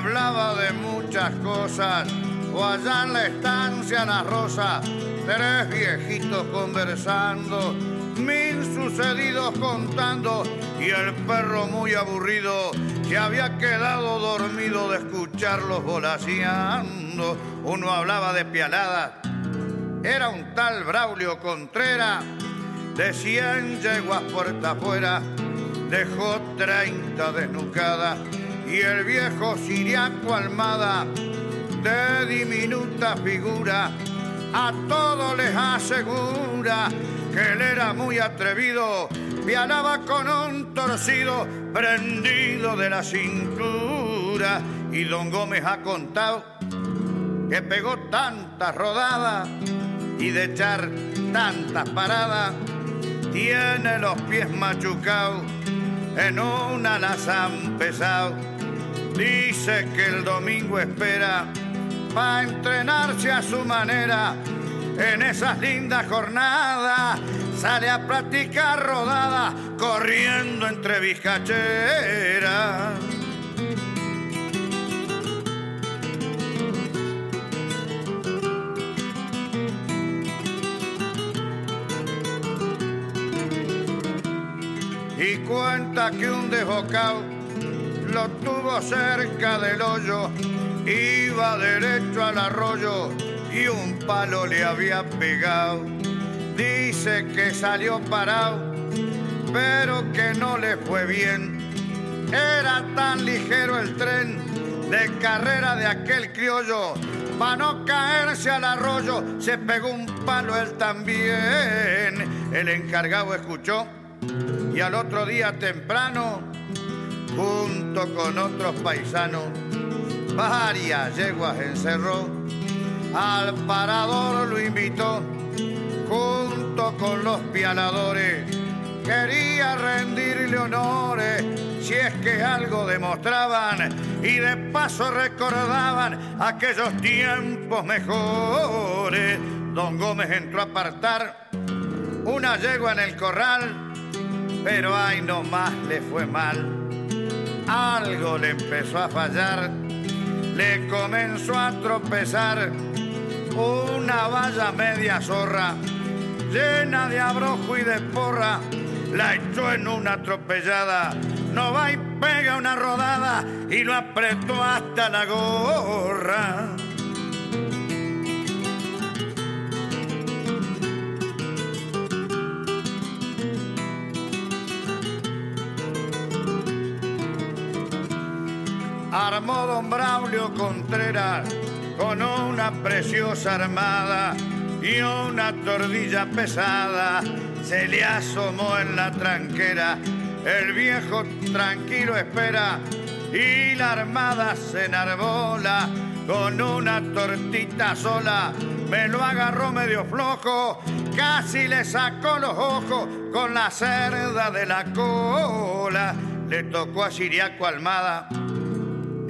Hablaba de muchas cosas. O allá en la estancia Ana Rosa, tres viejitos conversando, mil sucedidos contando y el perro muy aburrido se había quedado dormido de escucharlos volaseando. Uno hablaba de pialadas era un tal Braulio Contreras, de cien yeguas puerta afuera, dejó treinta desnucadas, y el viejo Siriaco Almada, de diminuta figura, a todos les asegura que él era muy atrevido, pianaba con un torcido prendido de la cintura, y don Gómez ha contado que pegó tantas rodadas y de echar tantas paradas, tiene los pies machucados, en una las han pesado. Dice que el domingo espera para entrenarse a su manera. En esas lindas jornadas sale a practicar rodada corriendo entre bizcacheras. y cuenta que un desbocado lo tuvo cerca del hoyo, iba derecho al arroyo y un palo le había pegado. Dice que salió parado, pero que no le fue bien. Era tan ligero el tren de carrera de aquel criollo, para no caerse al arroyo, se pegó un palo él también. El encargado escuchó y al otro día temprano junto con otros paisanos, varias yeguas encerró, al parador lo invitó, junto con los pianadores, quería rendirle honores, si es que algo demostraban y de paso recordaban aquellos tiempos mejores. Don Gómez entró a apartar una yegua en el corral, pero ay no más le fue mal. Algo le empezó a fallar, le comenzó a tropezar una valla media zorra, llena de abrojo y de porra, la echó en una atropellada, no va y pega una rodada y lo apretó hasta la gorra. Armó don Braulio Contreras con una preciosa armada y una tordilla pesada. Se le asomó en la tranquera, el viejo tranquilo espera y la armada se enarbola con una tortita sola. Me lo agarró medio flojo, casi le sacó los ojos con la cerda de la cola. Le tocó a Siriaco Almada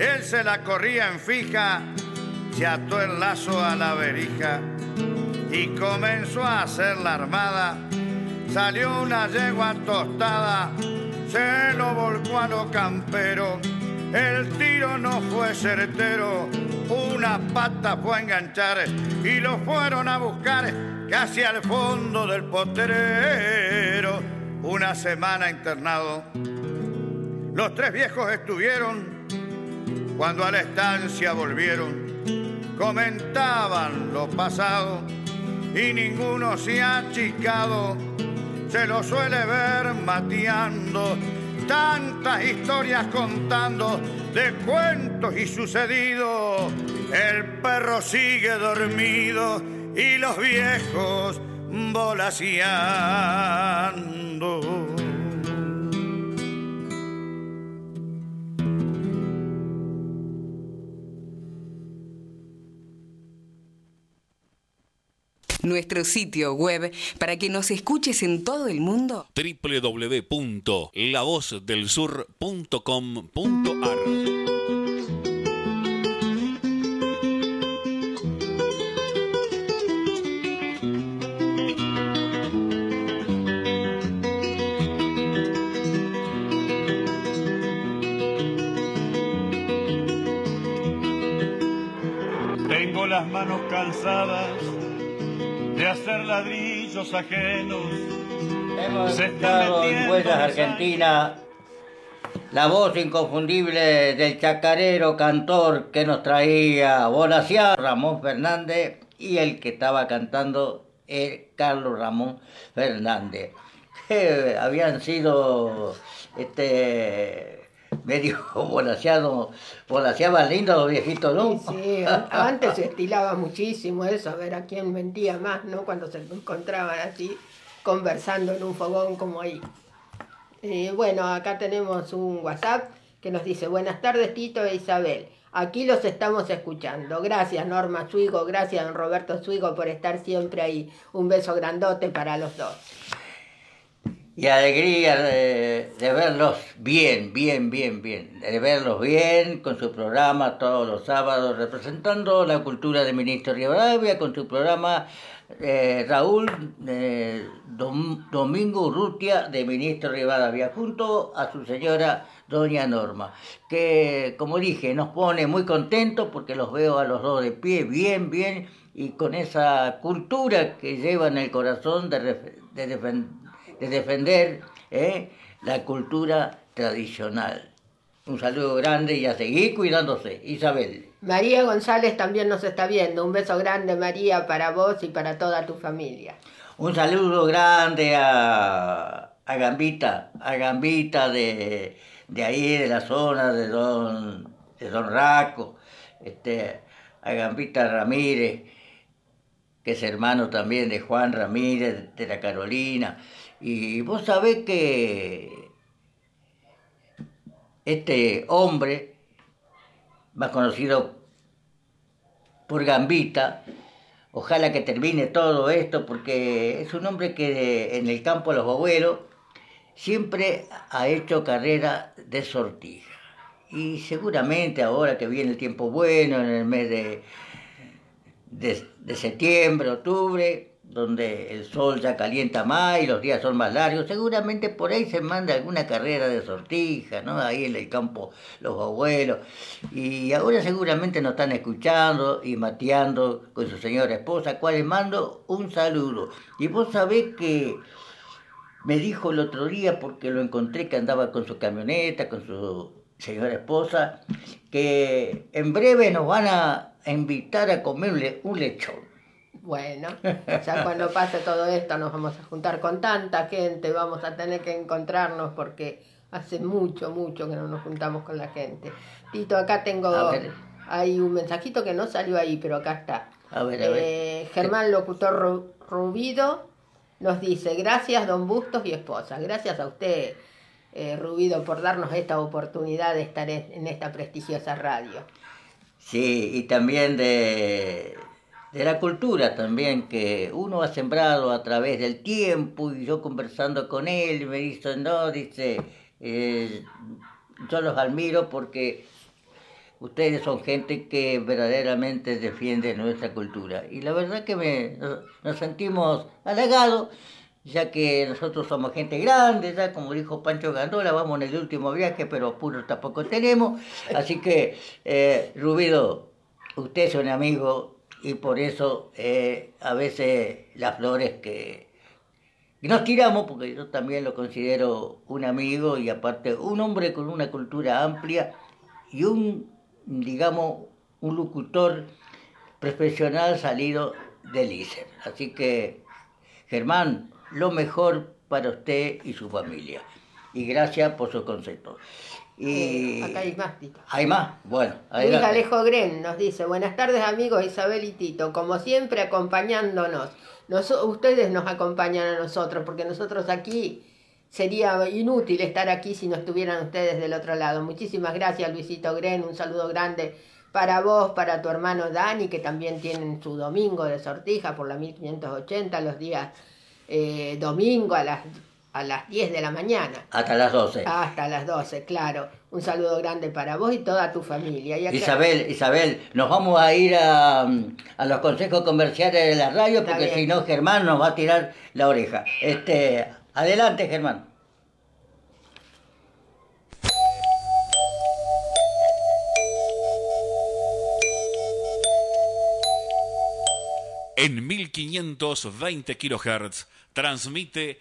él se la corría en fija, se ató el lazo a la verija y comenzó a hacer la armada. Salió una yegua tostada, se lo volcó a lo campero. El tiro no fue certero, una pata fue a enganchar y lo fueron a buscar casi al fondo del potrero. Una semana internado, los tres viejos estuvieron cuando a la estancia volvieron, comentaban lo pasado y ninguno se ha achicado. Se lo suele ver mateando, tantas historias contando de cuentos y sucedido. El perro sigue dormido y los viejos volaseando. Nuestro sitio web para que nos escuches en todo el mundo. www.lavozdelsur.com.ar Tengo las manos cansadas hacer ladrillos ajenos. Hemos escuchado en Huellas Argentina la voz inconfundible del chacarero cantor que nos traía Bonaciar, Ramón Fernández, y el que estaba cantando es Carlos Ramón Fernández. Que habían sido este medio volaseado, volaseaban lindo los viejitos, ¿no? Sí, sí, antes se estilaba muchísimo eso, a ver a quién mentía más, ¿no? Cuando se encontraban así, conversando en un fogón como ahí. Eh, bueno, acá tenemos un WhatsApp que nos dice, buenas tardes Tito e Isabel. Aquí los estamos escuchando. Gracias Norma Suigo, gracias Roberto Suigo por estar siempre ahí. Un beso grandote para los dos y alegría de, verlos bien, bien, bien, bien, de verlos bien con su programa todos los sábados, representando la cultura de Ministro Rivadavia con su programa eh, Raúl eh, Domingo Urrutia de Ministro Rivadavia, junto a su señora Doña Norma, que como dije nos pone muy contentos porque los veo a los dos de pie, bien, bien, y con esa cultura que llevan el corazón de, de defender de defender ¿eh? la cultura tradicional. Un saludo grande y a seguir cuidándose. Isabel. María González también nos está viendo. Un beso grande, María, para vos y para toda tu familia. Un saludo grande a, a Gambita, a Gambita de, ahí, de la zona de Don, de Don Raco, este, a Gambita Ramírez, que es hermano también de Juan Ramírez, de la Carolina. Y vos sabés que este hombre, más conocido por Gambita, ojalá que termine todo esto, porque es un hombre que en el campo de los abuelos siempre ha hecho carrera de sortija. Y seguramente ahora que viene el tiempo bueno, en el mes de, de, septiembre, octubre, donde el sol ya calienta más y los días son más largos, seguramente por ahí se manda alguna carrera de sortija, ¿no? Ahí en el campo los abuelos. Y ahora seguramente nos están escuchando y mateando con su señora esposa, cual les mando un saludo. Y vos sabés que me dijo el otro día, porque lo encontré que andaba con su camioneta, con su señora esposa, que en breve nos van a invitar a comer un lechón. Bueno, ya cuando pase todo esto nos vamos a juntar con tanta gente, vamos a tener que encontrarnos porque hace mucho, mucho que no nos juntamos con la gente. Tito, acá tengo, hay un mensajito que no salió ahí, pero acá está. A ver, a ver. Eh, Germán Locutor Rubido nos dice, gracias don Bustos y esposa, gracias a usted, eh, Rubido, por darnos esta oportunidad de estar en, esta prestigiosa radio. Sí, y también de, de la cultura también, que uno ha sembrado a través del tiempo, y yo conversando con él, me dice, no, dice, eh, yo los admiro porque ustedes son gente que verdaderamente defiende nuestra cultura. Y la verdad que me, nos, sentimos halagados, ya que nosotros somos gente grande, ya como dijo Pancho Gandola, vamos en el último viaje, pero puro tampoco tenemos. Así que, eh, Rubido, usted es un amigo y por eso eh, a veces las flores que, nos tiramos, porque yo también lo considero un amigo y aparte un hombre con una cultura amplia y un digamos, un locutor profesional salido del ICER. Así que, Germán, lo mejor para usted y su familia. Y gracias por su concepto. Y... Acá hay más, Tito. Hay más, bueno. Luis Alejo Gren nos dice, buenas tardes amigos Isabel y Tito, como siempre acompañándonos. ustedes nos acompañan a nosotros, porque nosotros aquí sería inútil estar aquí si no estuvieran ustedes del otro lado. Muchísimas gracias, Luisito Gren. Un saludo grande para vos, para tu hermano Dani, que también tienen su domingo de sortija por la 1580, los días eh, domingo a las, a las 10 de la mañana. Hasta las 12. Hasta las 12, claro. Un saludo grande para vos y toda tu familia. Isabel, Isabel, nos vamos a ir a, a los consejos comerciales de la radio porque si no Germán nos va a tirar la oreja. Este, Adelante, Germán. En 1520 kHz transmite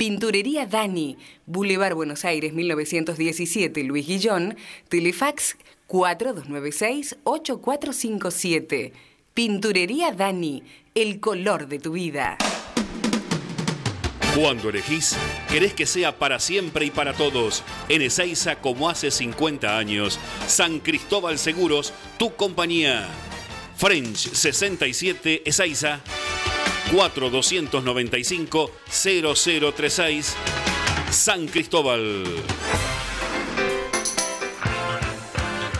Pinturería Dani, Boulevard Buenos Aires 1917, Luis Guillón, Telefax 4296-8457. Pinturería Dani, el color de tu vida. Cuando elegís, querés que sea para siempre y para todos. En Ezeiza, como hace 50 años. San Cristóbal Seguros, tu compañía. French 67 Ezeiza 4295 0036 San Cristóbal.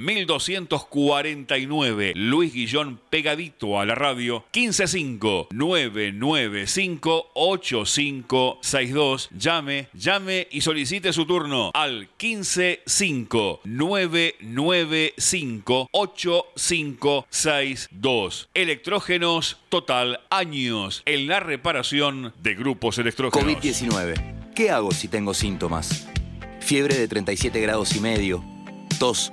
1249. Luis Guillón pegadito a la radio. 155 995 8562. Llame, llame y solicite su turno al 155 995 8562. Electrógenos Total. Años en la reparación de grupos electrógenos. COVID-19. ¿Qué hago si tengo síntomas? Fiebre de 37 grados y medio, tos,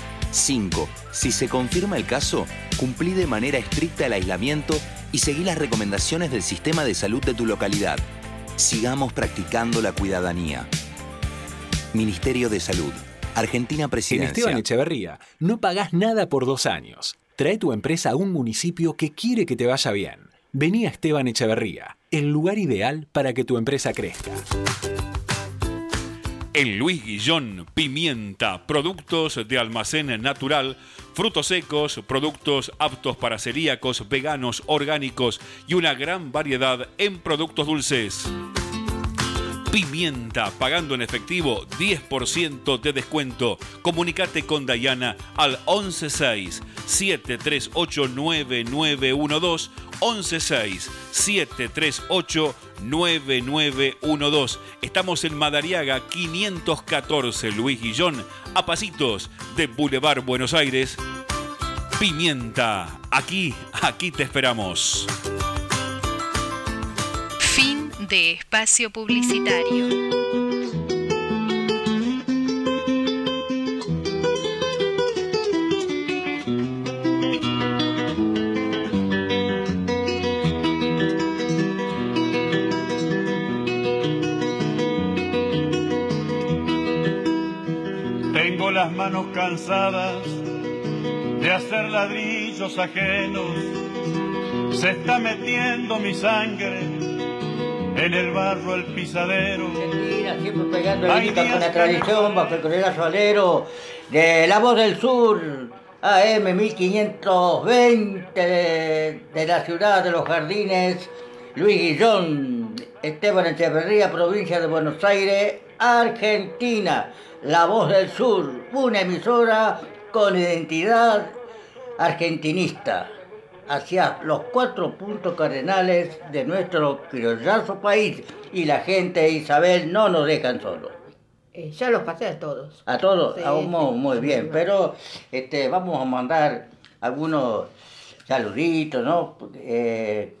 5. Si se confirma el caso, cumplí de manera estricta el aislamiento y seguí las recomendaciones del sistema de salud de tu localidad. Sigamos practicando la cuidadanía. Ministerio de Salud. Argentina En Presidencia. Esteban Echeverría, no pagás nada por dos años. Trae tu empresa a un municipio que quiere que te vaya bien. Vení a Esteban Echeverría, el lugar ideal para que tu empresa crezca. En Luis Guillón, pimienta, productos de almacén natural, frutos secos, productos aptos para celíacos, veganos, orgánicos y una gran variedad en productos dulces. Pimienta, pagando en efectivo 10% de descuento. Comunicate con Dayana al 116 738 9912 116 738 9912. Estamos en Madariaga 514 Luis Guillón, a pasitos de Boulevard Buenos Aires. Pimienta, aquí, aquí te esperamos. Fin de espacio publicitario. Las manos cansadas de hacer ladrillos ajenos. Se está metiendo mi sangre en el barro el pisadero. siempre pegando el con la tradición bajo el alero de La Voz del Sur, AM 1520 de, de la ciudad de los jardines, Luis Guillón, Esteban Echeverría, provincia de Buenos Aires, Argentina. La Voz del Sur, una emisora con identidad argentinista hacia los cuatro puntos cardenales de nuestro criollazo país y la gente de Isabel no nos dejan solos. Eh, ya los pasé a todos. A todos, Sí, a sí, muy sí, bien, pero este, vamos a mandar algunos saluditos, ¿no? Eh,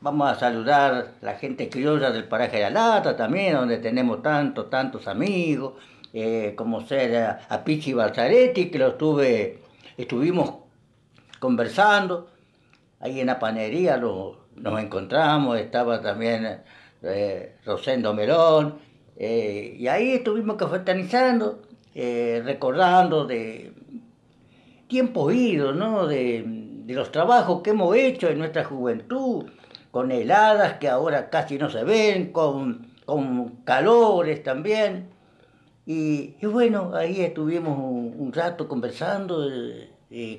vamos a saludar la gente criolla del paraje de la Lata también, donde tenemos tantos, tantos amigos, eh, como ser a, Pichi Balzaretti, que lo estuve, estuvimos conversando, ahí en la panería lo- nos encontramos, estaba también eh, Rosendo Melón, eh, y ahí estuvimos confraternizando, eh, recordando de tiempos idos, ¿no? De, de los trabajos que hemos hecho en nuestra juventud, con heladas que ahora casi no se ven, con, con calores también. Y, bueno, ahí estuvimos un, rato conversando,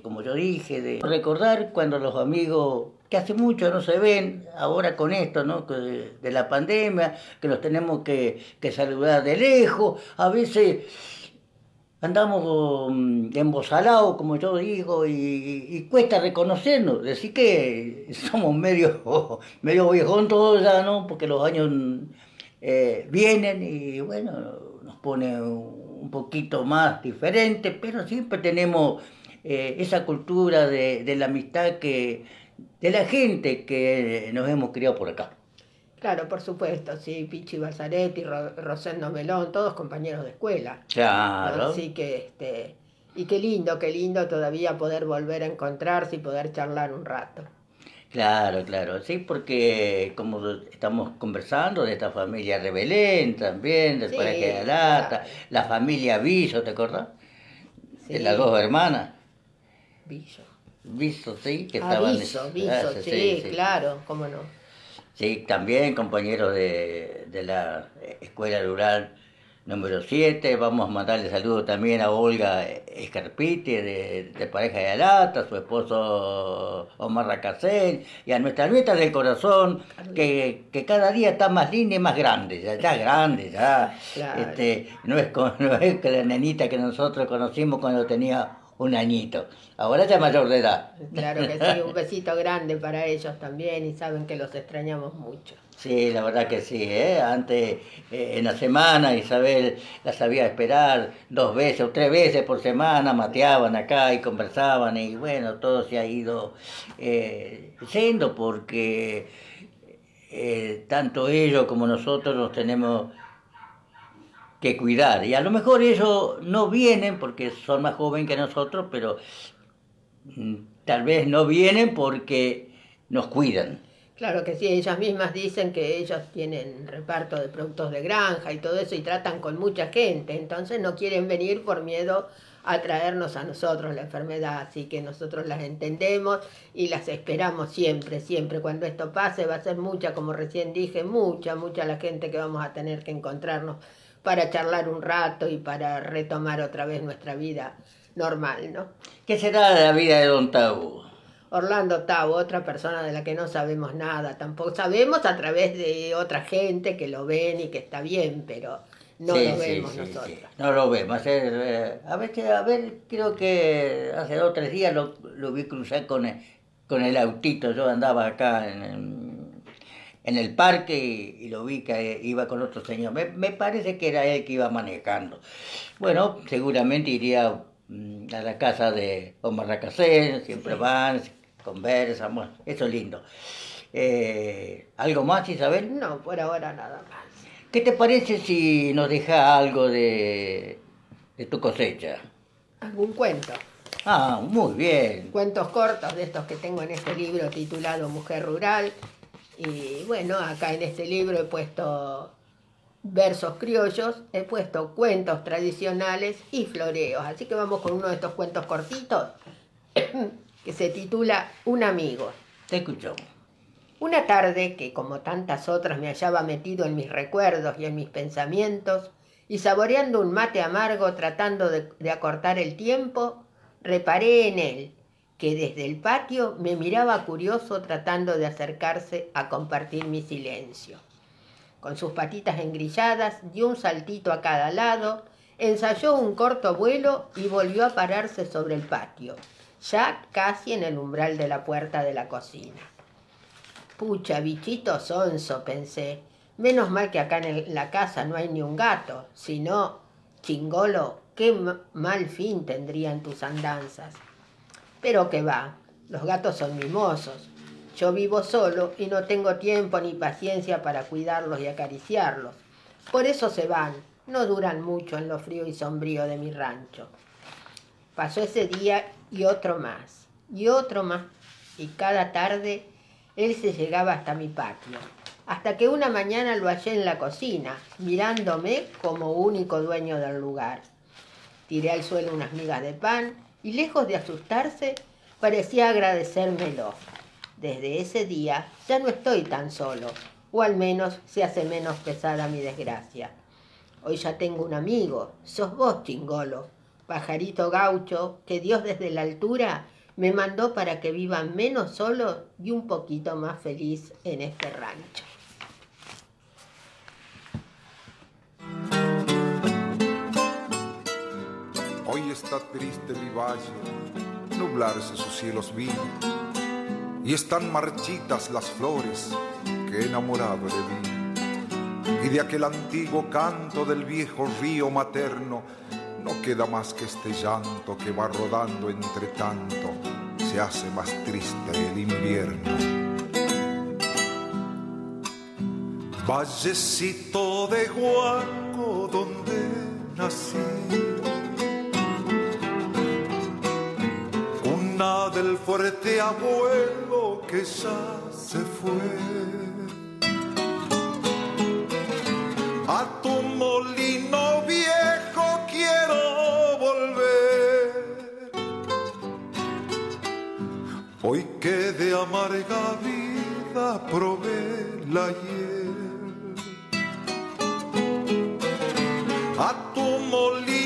como yo dije, de recordar cuando los amigos que hace mucho no se ven, ahora con esto, ¿no? De, de la pandemia, que los tenemos que, que saludar de lejos, a veces andamos mm, embosalados, como yo digo, y, cuesta reconocernos, decir que somos medio, medio viejón todos ya, ¿no? Porque los años eh, vienen y bueno, nos pone un poquito más diferente, pero siempre tenemos eh, esa cultura de, de, la amistad que, de la gente que nos hemos criado por acá. Claro, por supuesto, sí, Pichi Balzaretti, Rosendo Melón, todos compañeros de escuela. Claro. Así que, este, y qué lindo, qué lindo todavía poder volver a encontrarse y poder charlar un rato. Claro, claro, sí, porque como estamos conversando de esta familia Rebelén también, del sí, de Lata, la familia Viso, ¿te acordás? Sí. De las dos hermanas. Viso. Viso, sí, que ah, estaban... Viso, Viso, sí, sí, sí, claro, cómo no. Sí, también compañeros de, de la Escuela Rural número 7. Vamos a mandarle saludos también a Olga Escarpiti de, de Pareja de Alata, a su esposo Omar Racacel y a nuestra nieta del corazón, que, que, cada día está más linda y más grande, ya, ya grande, ya. Claro. Este, no, es, no es la nenita que nosotros conocimos cuando tenía un añito. Ahora ya mayor de edad. Claro que sí, un besito grande para ellos también y saben que los extrañamos mucho. Sí, la verdad que sí, ¿eh? Antes, eh, en la semana, Isabel la sabía esperar dos veces o tres veces por semana, mateaban acá y conversaban y bueno, todo se ha ido eh, yendo porque eh, tanto ellos como nosotros nos tenemos cuidar. Y a lo mejor ellos no vienen porque son más jóvenes que nosotros, pero mm, tal vez no vienen porque nos cuidan. Claro que sí, ellas mismas dicen que ellos tienen reparto de productos de granja y todo eso y tratan con mucha gente, entonces no quieren venir por miedo a traernos a nosotros la enfermedad, así que nosotros las entendemos y las esperamos siempre, siempre. Cuando esto pase va a ser mucha, como recién dije, mucha, mucha la gente que vamos a tener que encontrarnos para charlar un rato y para retomar otra vez nuestra vida normal, ¿no? ¿Qué será de la vida de Don Tabú? Orlando Tavo, otra persona de la que no sabemos nada, tampoco sabemos a través de otra gente que lo ven y que está bien, pero no Sí, lo vemos sí, nosotros. sí. No lo vemos. eh, a ver, a ver, creo que hace dos o tres días lo, lo vi cruzar con el, con el autito. Yo andaba acá en, el- en el parque y, y lo vi que iba con otro señor. Me, me parece que era él que iba manejando. Bueno, seguramente iría mm, a la casa de Omar Racacel, siempre van, conversan, bueno, eso es lindo. Eh, ¿Algo más, Isabel? No, por ahora nada más. ¿Qué te parece si nos deja algo de, de tu cosecha? ¿Algún cuento? Ah, muy bien. Cuentos cortos de estos que tengo en este libro titulado Mujer Rural. Y bueno, acá en este libro he puesto versos criollos, he puesto cuentos tradicionales y floreos. Así que vamos con uno de estos cuentos cortitos que se titula Un amigo. Te escucho. Una tarde que, como tantas otras, me hallaba metido en mis recuerdos y en mis pensamientos, y saboreando un mate amargo tratando de, de acortar el tiempo, reparé en él, que desde el patio me miraba curioso tratando de acercarse a compartir mi silencio. Con sus patitas engrilladas dio un saltito a cada lado, ensayó un corto vuelo y volvió a pararse sobre el patio, ya casi en el umbral de la puerta de la cocina. Pucha, bichito sonso, pensé. Menos mal que acá en el- la casa no hay ni un gato. Si no, chingolo, qué ma- mal fin tendrían tus andanzas. Pero que va, los gatos son mimosos. Yo vivo solo y no tengo tiempo ni paciencia para cuidarlos y acariciarlos. Por eso se van, no duran mucho en lo frío y sombrío de mi rancho. Pasó ese día y otro más, y otro más, y cada tarde él se llegaba hasta mi patio, hasta que una mañana lo hallé en la cocina, mirándome como único dueño del lugar. Tiré al suelo unas migas de pan y lejos de asustarse, parecía agradecérmelo. Desde ese día ya no estoy tan solo, o al menos se hace menos pesada mi desgracia. Hoy ya tengo un amigo, sos vos, chingolo, pajarito gaucho, que Dios desde la altura me mandó para que viva menos solo y un poquito más feliz en este rancho. Hoy está triste mi valle, nublarse sus cielos vi, y están marchitas las flores que enamorado le vi. Y de aquel antiguo canto del viejo río materno no queda más que este llanto que va rodando entre tanto, se hace más triste el invierno. Vallecito de Huaco donde nací. Del fuerte abuelo que ya se fue A tu molino viejo quiero volver. Hoy que de amarga vida probé la hiel. A tu molino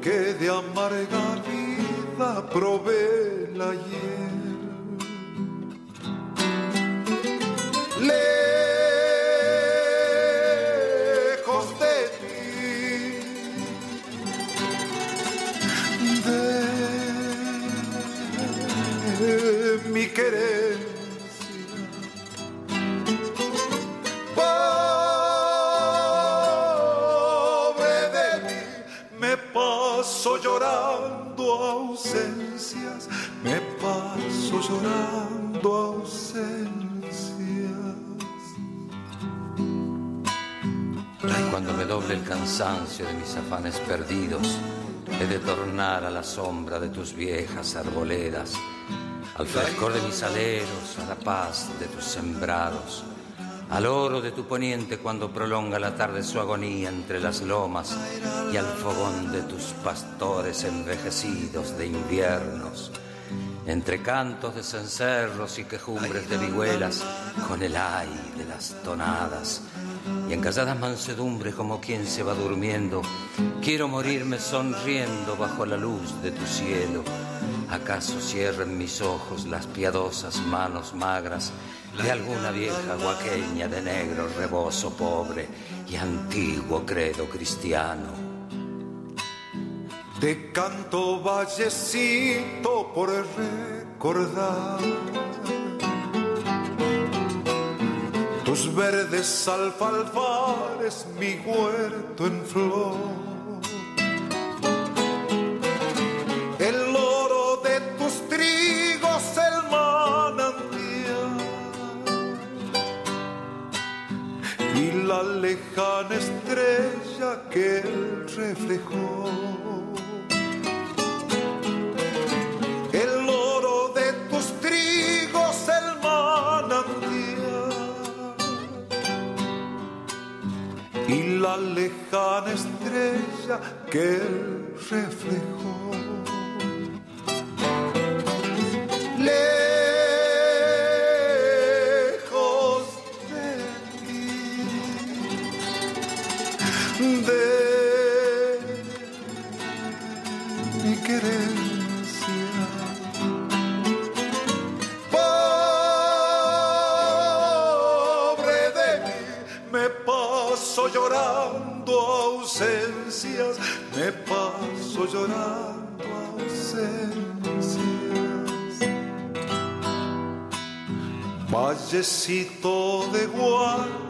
que de amarga vida probé la hiel. Ausencias, me paso llorando ausencias. Cuando me doble el cansancio de mis afanes perdidos, he de tornar a la sombra de tus viejas arboledas, al frescor de mis aleros, a la paz de tus sembrados, al oro de tu poniente cuando prolonga la tarde su agonía entre las lomas y al fogón de tus pastores envejecidos de inviernos. Entre cantos de cencerros y quejumbres de vihuelas, con el ay de las tonadas, y en calladas mansedumbres como quien se va durmiendo, quiero morirme sonriendo bajo la luz de tu cielo. ¿Acaso cierren mis ojos las piadosas manos magras de alguna vieja guaqueña de negro rebozo pobre y antiguo credo cristiano? Te canto vallecito por recordar tus verdes alfalfares, mi huerto en flor. La lejana estrella que él reflejó. El oro de tus trigos, el manantial y la lejana estrella que él reflejó. Lejos de mi querencia. Pobre de mí, me paso llorando ausencias, me paso llorando ausencias. Vallecito de Guano,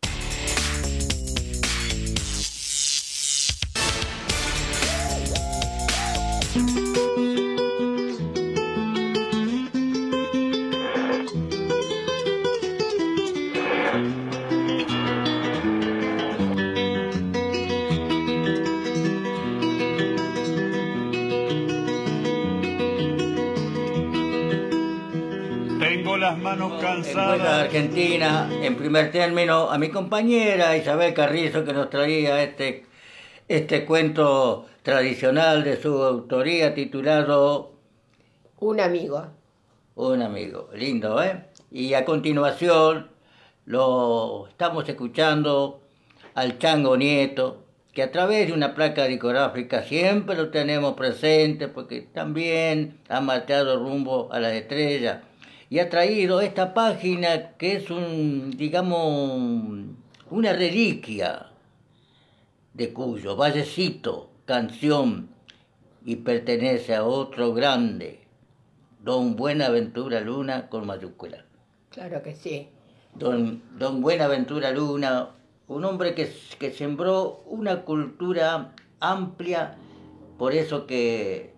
Argentina, en primer término, a mi compañera Isabel Carrizo que nos traía este, este cuento tradicional de su autoría titulado Un amigo. Un amigo, lindo, ¿eh? Y a continuación lo estamos escuchando al Chango Nieto, que a través de una placa discográfica siempre lo tenemos presente porque también ha marchado rumbo a las estrellas y ha traído esta página que es un, digamos, una reliquia de Cuyo, Vallecito, canción, y pertenece a otro grande, don Buenaventura Luna con mayúscula. Claro que sí. Don, don Buenaventura Luna, un hombre que, que sembró una cultura amplia, por eso que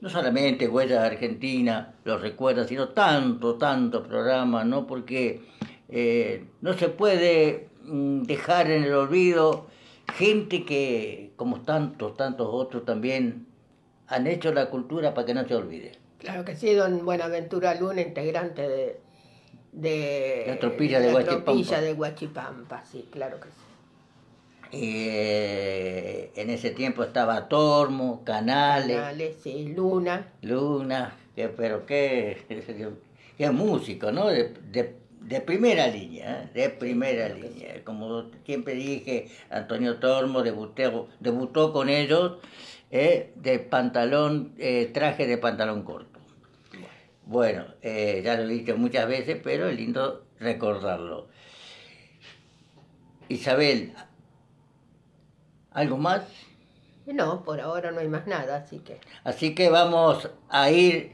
no solamente Huellas Argentina lo recuerda, sino tanto, tanto programa, ¿no? Porque eh, no se puede mm, dejar en el olvido gente que, como tantos, tantos otros también, han hecho la cultura para que no se olvide. Claro que sí, don Buenaventura Luna, integrante de, de La tropilla de la tropilla de Huachipampa, sí, claro que sí. Eh, en ese tiempo estaba Tormo, Canales, Canales, sí, Luna. Luna, que, pero qué, qué músico, ¿no? De, de- de primera línea, ¿eh? de primera línea. Como siempre dije, Antonio Tormo debutó, debutó con ellos eh, de pantalón, eh, traje de pantalón corto. Bueno, eh, ya lo he dicho muchas veces, pero es lindo recordarlo. Isabel, ¿algo más? No, por ahora no hay más nada, así que Así que vamos a ir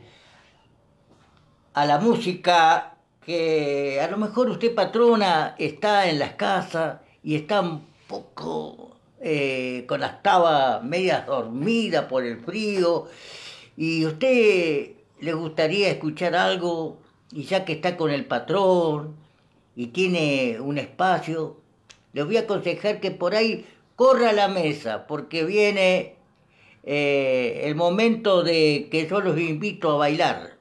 a la música que a lo mejor usted patrona está en las casas y está un poco eh, con las tabas medias dormidas por el frío y usted le gustaría escuchar algo y ya que está con el patrón y tiene un espacio, le voy a aconsejar que por ahí corra la mesa porque viene eh, el momento de que yo los invito a bailar,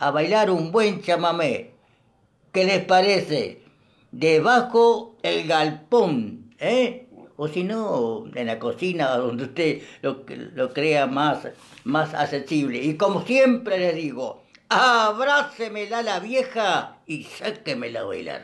a bailar un buen chamamé. ¿Qué les parece? Debajo el galpón, ¿eh? O si no, en la cocina, donde usted lo, crea más, más accesible. Y como siempre le digo, abrácemela la vieja y sáquemela a bailar.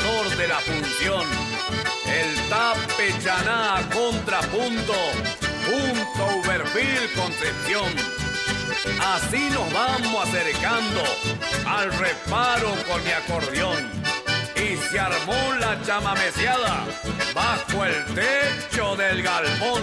De la función. El tape Chaná contrapunto, punto Uberville Concepción. Así nos vamos acercando al reparo con mi acordeón. Y se armó la chamameciada bajo el techo del galpón.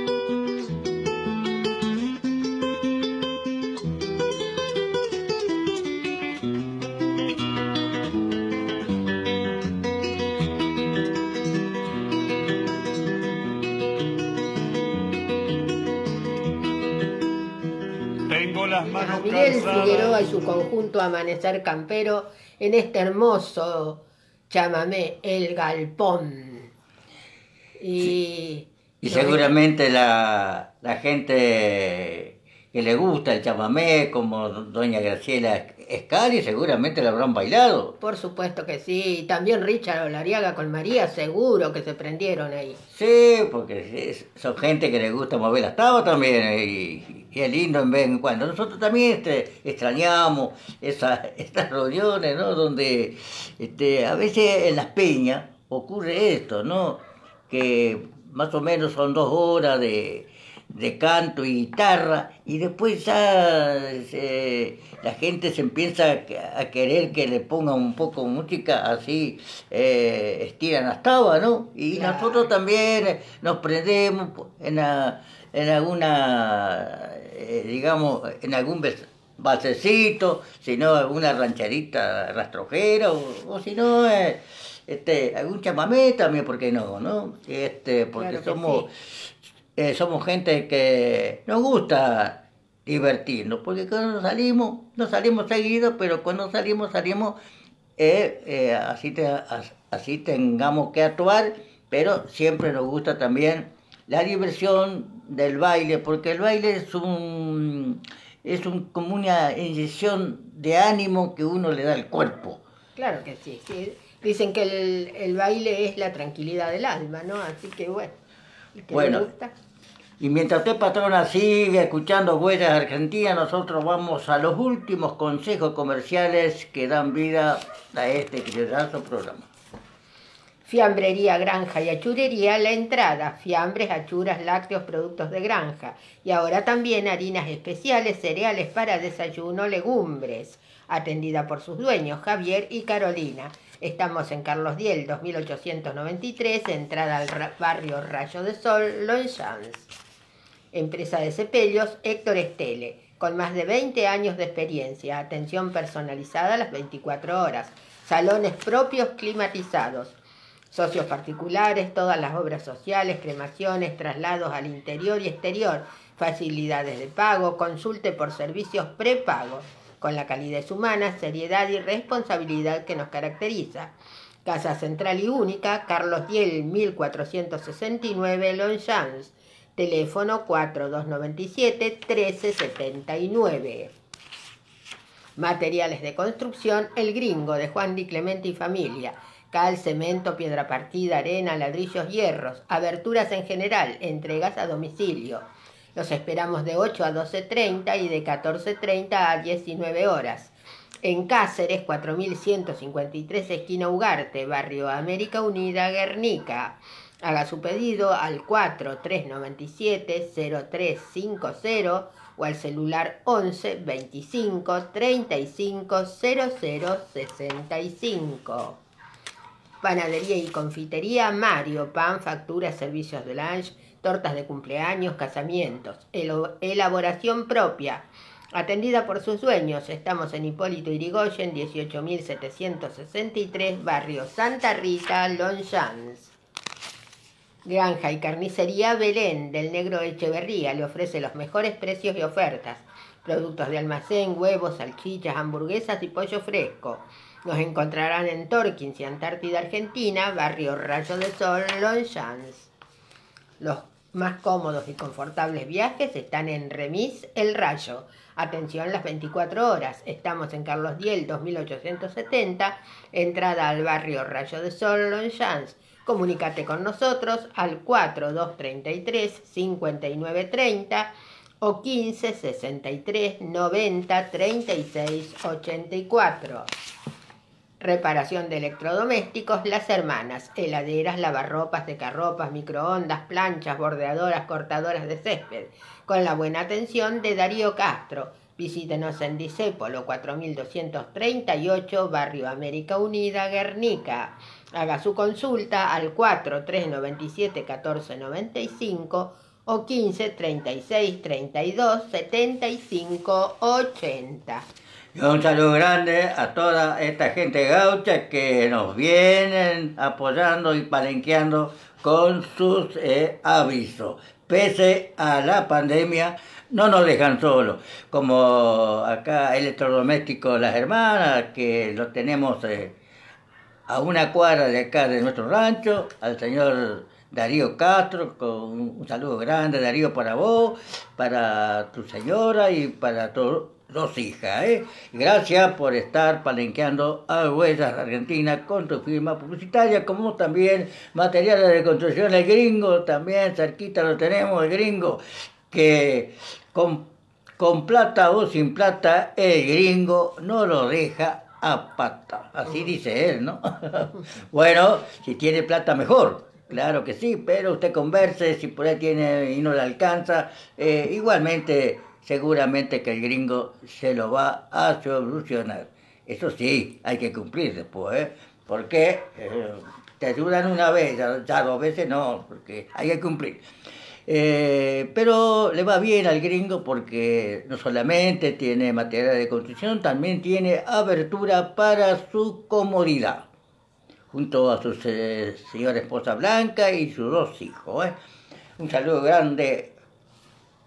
manos a Miguel cansadas. Figueroa y su conjunto Amanecer Campero en este hermoso chamamé, El Galpón. Y, Y seguramente la, la gente que le gusta el chamamé, como doña Graciela Escali, seguramente la habrán bailado. Por supuesto que sí, y también Richard Olariaga con María, seguro que se prendieron ahí. Sí, porque son gente que le gusta mover las tabas también, eh, y, y es lindo en vez en cuando. Nosotros también este, extrañamos esa- estas reuniones, ¿no? Donde este, a veces en las peñas ocurre esto, ¿no? Que más o menos son dos horas de, de canto y guitarra, y después ya se- la gente se empieza a, a querer que le pongan un poco de música, así eh, estiran las tabas, ¿no? Y Claro. nosotros también nos prendemos en, a- en alguna, eh, digamos, en algún basecito, si no alguna rancherita rastrojera, o, o si no, eh, este, algún chamamé también, ¿por qué no? ¿no? Este, porque Claro somos, eh, somos gente que nos gusta divertirnos, porque cuando salimos, no salimos seguido, pero cuando salimos, salimos eh, eh, así, te- as- así tengamos que actuar, pero siempre nos gusta también la diversión del baile, porque el baile es un es un, como una inyección de ánimo que uno le da al cuerpo. Claro que sí, sí. Dicen que el, el baile es la tranquilidad del alma, ¿no? Así que bueno. El que Bueno. le gusta. Y mientras usted, patrona, sigue escuchando Huellas Argentinas, nosotros vamos a los últimos consejos comerciales que dan vida a este criollazo programa. Fiambrería, granja y achurería, la entrada, fiambres, achuras, lácteos, productos de granja. Y ahora también harinas especiales, cereales para desayuno, legumbres. Atendida por sus dueños, Javier y Carolina. Estamos en Carlos Diel, 2893, entrada al barrio Rayo de Sol, Longchamps. Empresa de cepillos, Héctor Estele, con más de 20 años de experiencia, atención personalizada a las 24 horas, salones propios climatizados, socios particulares, todas las obras sociales, cremaciones, traslados al interior y exterior, facilidades de pago, consulte por servicios prepago, con la calidez humana, seriedad y responsabilidad que nos caracteriza. Casa Central y Única, Carlos Diel, 1469, Longchamps. Teléfono 4297-1379. Materiales de construcción, El Gringo, de Juan Di Clemente y familia. Cal, cemento, piedra partida, arena, ladrillos, hierros. Aberturas en general, entregas a domicilio. Los esperamos de 8 a 12.30 y de 14.30 a 19 horas. En Cáceres, 4153, esquina Ugarte, barrio América Unida, Guernica. Haga su pedido al 4397-0350 o al celular 11 25 35 00 65. Panadería y confitería Mario, pan, facturas, servicios de lunch, tortas de cumpleaños, casamientos, elaboración propia. Atendida por sus dueños, estamos en Hipólito Irigoyen, 18.763, barrio Santa Rita, Longchamps. Granja y carnicería Belén del Negro Echeverría le ofrece los mejores precios y ofertas. Productos de almacén, huevos, salchichas, hamburguesas y pollo fresco. Nos encontrarán en Torkins y Antártida, Argentina, barrio Rayo de Sol, Longchamps. Los más cómodos y confortables viajes están en Remis El Rayo. Atención las 24 horas. Estamos en Carlos Diel 2870, entrada al barrio Rayo de Sol, Longchamps. Comunícate con nosotros al 4233 5930 o 15 63 90 36 84. Reparación de electrodomésticos, las hermanas, heladeras, lavarropas, secarropas, microondas, planchas, bordeadoras, cortadoras de césped, con la buena atención de Darío Castro. Visítenos en Disépolo 4238, Barrio América Unida, Guernica. Haga su consulta al 4397 1495 o 15 36 32 75 80. Un saludo grande a toda esta gente gaucha que nos vienen apoyando y palenqueando con sus eh, avisos. Pese a la pandemia, no nos dejan solos. Como acá electrodomésticos Las Hermanas, que lo tenemos eh, a una cuadra de acá de nuestro rancho, al señor Darío Castro, con un saludo grande, Darío, para vos, para tu señora y para tus dos hijas. ¿eh? Gracias por estar palenqueando a Huellas Argentina con tu firma publicitaria, como también materiales de construcción, el gringo, también cerquita lo tenemos, el gringo, que con, con plata o sin plata, el gringo no lo deja a pata. Así dice él, ¿no? bueno, si tiene plata mejor. Claro que sí, pero usted converse, si por ahí tiene y no le alcanza, eh, igualmente seguramente que el gringo se lo va a solucionar. Eso sí, hay que cumplir después, ¿eh? Porque eh, te ayudan una vez, ya dos veces no, porque hay que cumplir. Eh, pero le va bien al gringo porque no solamente tiene material de construcción, también tiene abertura para su comodidad, junto a su eh, señora esposa Blanca y sus dos hijos. Un saludo grande,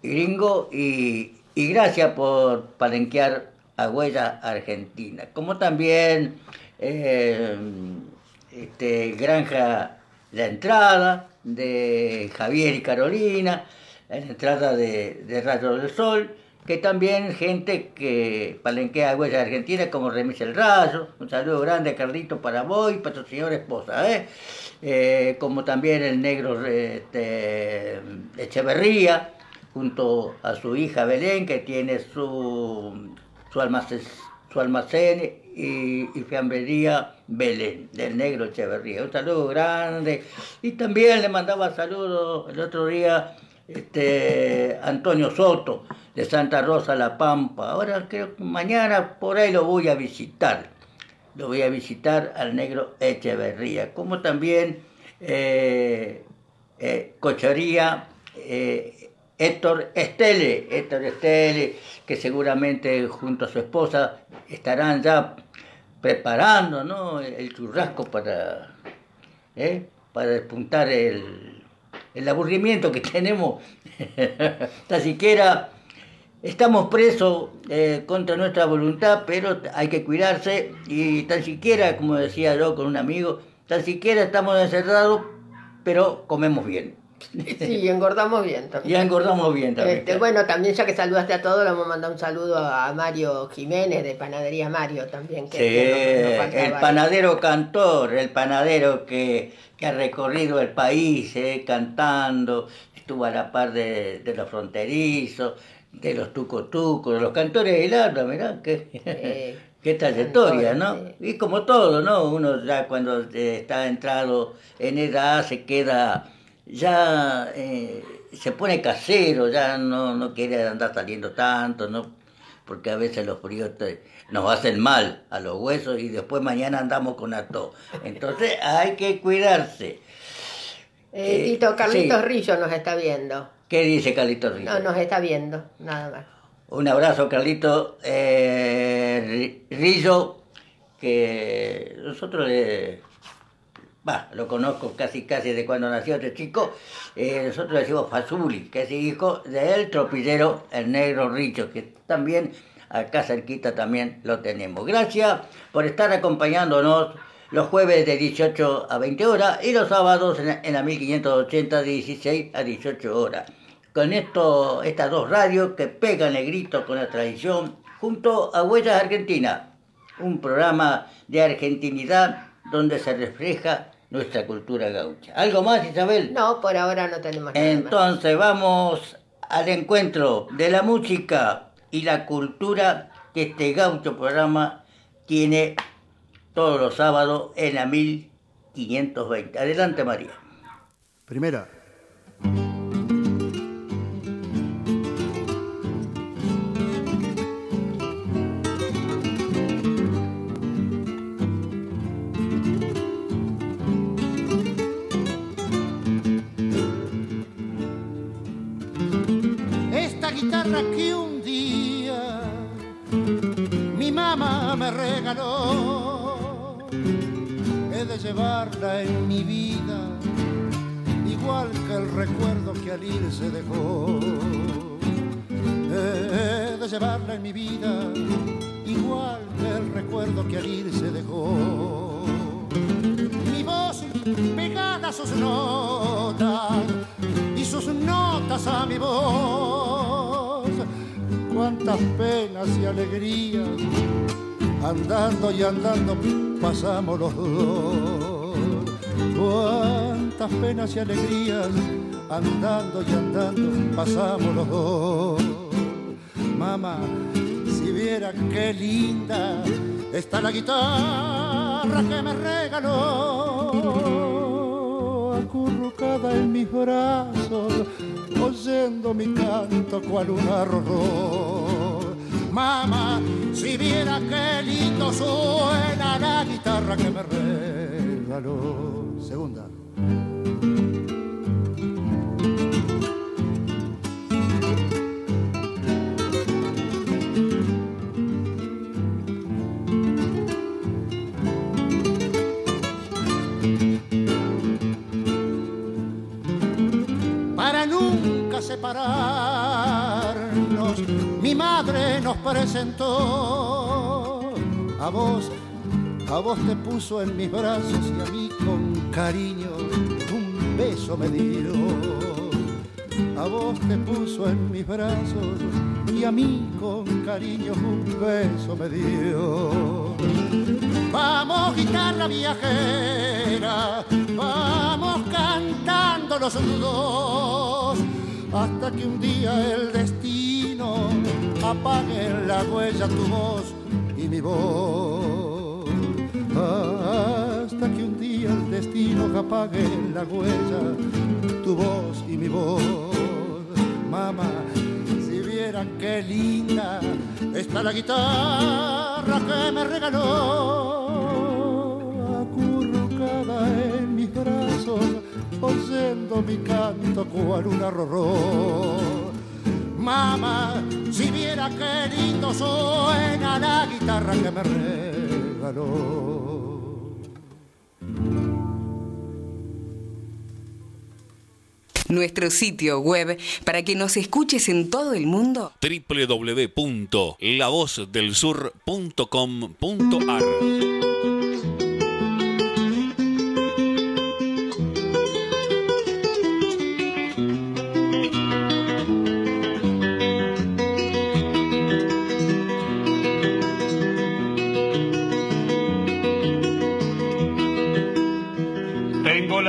gringo, y, gracias por palenquear a Huella Argentina, como también este, Granja La Entrada, de Javier y Carolina, la entrada de, de Rayo del Sol, que también gente que palenquea huella argentina como Remis el Rayo, un saludo grande a Carlito para vos y para tu señora esposa, ¿eh? Eh, como también el negro este, Echeverría, junto a su hija Belén, que tiene su, su almacén, y, y fiambrería Belén, del negro Echeverría. Un saludo grande. Y también le mandaba saludos el otro día este, Antonio Soto, de Santa Rosa La Pampa. Ahora creo que mañana por ahí lo voy a visitar. Lo voy a visitar al negro Echeverría. Como también eh, eh, Cochería eh, Héctor Estele, Héctor Estele, que seguramente junto a su esposa estarán ya preparando el churrasco para, ¿eh? para despuntar el, el aburrimiento que tenemos. Tan siquiera estamos presos eh, contra nuestra voluntad, pero hay que cuidarse y tan siquiera, como decía yo con un amigo, tan siquiera estamos encerrados, pero comemos bien. Sí, engordamos bien también. Ya engordamos bien también. Este, bueno, también ya que saludaste a todos, le vamos a mandar un saludo a Mario Jiménez de Panadería Mario también. Que, sí, el panadero cantor, el panadero que, que ha recorrido el país eh, cantando, estuvo a la par de, de los fronterizos, de los tucotucos, de los cantores de Larda, mirá, qué, qué trayectoria, ¿no? Y como todo, ¿no? Uno ya cuando está entrado en edad se queda ya eh, se pone casero, ya no, no quiere andar saliendo tanto, ¿no? porque a veces los fríos nos hacen mal a los huesos y después mañana andamos con ato. Entonces hay que cuidarse. Eh, Tito, Carlitos Rillo nos está viendo. ¿Qué dice Carlitos Rillo? No, nos está viendo, nada más. Un abrazo, Carlito eh, Rillo, que nosotros le bah, lo conozco casi casi de cuando nació este chico, eh, nosotros decimos Fazuli, que es hijo del tropillero el negro Richo, que también acá cerquita también lo tenemos. Gracias por estar acompañándonos los jueves de 18 a 20 horas y los sábados en, la 1580 de 16 a 18 horas. Con esto, estas dos radios que pegan el grito con la tradición junto a Huellas Argentina, un programa de argentinidad donde se refleja nuestra cultura gaucha. ¿Algo más, Isabel? No, por ahora no tenemos nada Entonces vamos al encuentro de la música y la cultura que este gaucho programa tiene todos los sábados en la 1520. Adelante, María. Primera. He de llevarla en mi vida, igual que el recuerdo que al ir se dejó. He de llevarla en mi vida, igual que el recuerdo que al ir se dejó. Mi voz pegada a sus notas y sus notas a mi voz. Cuántas penas y alegrías, andando y andando pasamos los dos. Cuántas penas y alegrías, andando y andando pasamos los dos. Mamá, si viera qué linda está la guitarra que me regaló, acurrucada en mis brazos, oyendo mi canto cual un arroz. Mamá, si viera qué lindo suena la guitarra que me regaló. Segunda. Para nunca mi madre nos presentó a vos, a vos te puso en mis brazos y a mí con cariño un beso me dio. A vos te puso en mis brazos y a mí con cariño un beso me dio. Vamos guitarra viajera, vamos cantando los dos, hasta que un día el destino apague en la huella tu voz y mi voz. Hasta que un día el destino apague la huella tu voz y mi voz. Mamá, si vieran qué linda está la guitarra que me regaló, acurrucada en mis brazos, oyendo mi canto cual un arroró. Mamá, si viera qué lindo suena la guitarra que me regaló. Nuestro sitio web para que nos escuches en todo el mundo. www.lavozdelsur.com.ar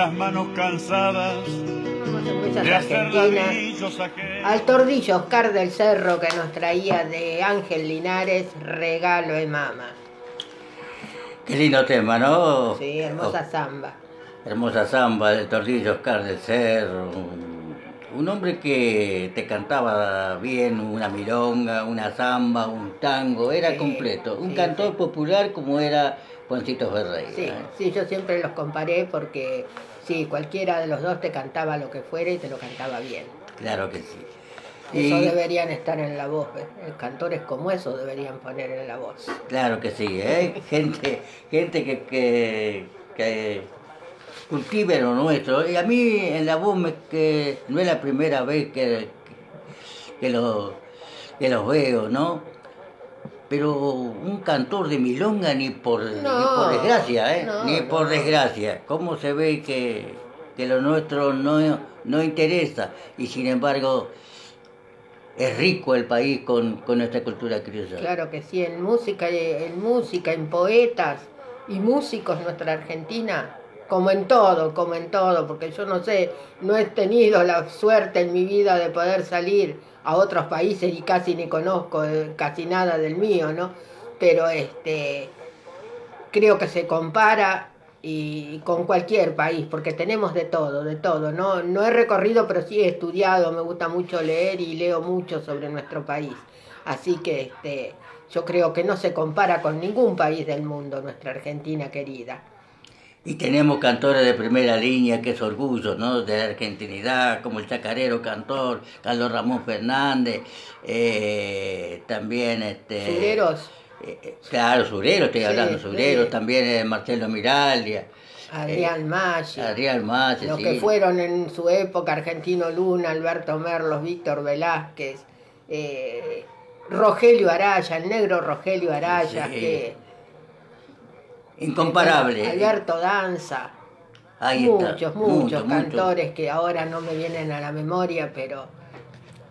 las manos cansadas de hacer ladrillos. Al tordillo Oscar del Cerro que nos traía de Ángel Linares, regalo de mama. Qué lindo tema, ¿no? Sí, hermosa zamba. Hermosa samba del Tordillo Oscar del Cerro. Un, hombre que te cantaba bien una milonga, una samba, un tango, era Sí, completo. Un sí, cantor popular como era Juancito Ferreira. Sí, ¿eh? sí, yo siempre los comparé porque sí, cualquiera de los dos te cantaba lo que fuera y te lo cantaba bien. Claro que sí. Eso Y- deberían estar en la voz, ¿ves? Eh, cantores como eso deberían poner en la voz. Claro que sí, ¿eh? gente, gente que, que, que cultive lo nuestro. Y a mí en la voz me, que no es la primera vez que, que, lo- que los veo, ¿no? Pero un cantor de milonga ni por, ni No, por desgracia, ¿eh? no, ni por no. desgracia. ¿Cómo se ve que, que lo nuestro no, no interesa? Y sin embargo es rico el país con, con nuestra cultura criolla. Claro que sí, en música, en música, en poetas y músicos nuestra Argentina, como en todo, como en todo, porque yo no sé, no he tenido la suerte en mi vida de poder salir a otros países y casi ni conozco eh, casi nada del mío, ¿no? Pero este creo que se compara y con cualquier país, porque tenemos de todo, de todo. No, no he recorrido, pero sí he estudiado, me gusta mucho leer y leo mucho sobre nuestro país. Así que este, yo creo que no se compara con ningún país del mundo, nuestra Argentina querida. Y tenemos cantores de primera línea, que es orgullo, ¿no? De la argentinidad, como el chacarero cantor, Carlos Ramón Fernández, eh, también este... Sureros. Eh, claro, Surero, estoy Sí, hablando, Surero, sí. también eh, Marcelo Miraldia. Adrián Maggi. Adrián Maggi, Los sí. que fueron en su época, Argentino Luna, Alberto Merlos, Víctor Velázquez, eh, Rogelio Araya, el negro Rogelio Araya, que Incomparable. Alberto Danza, Ahí muchos, está. muchos mucho, mucho. cantores que ahora no me vienen a la memoria, pero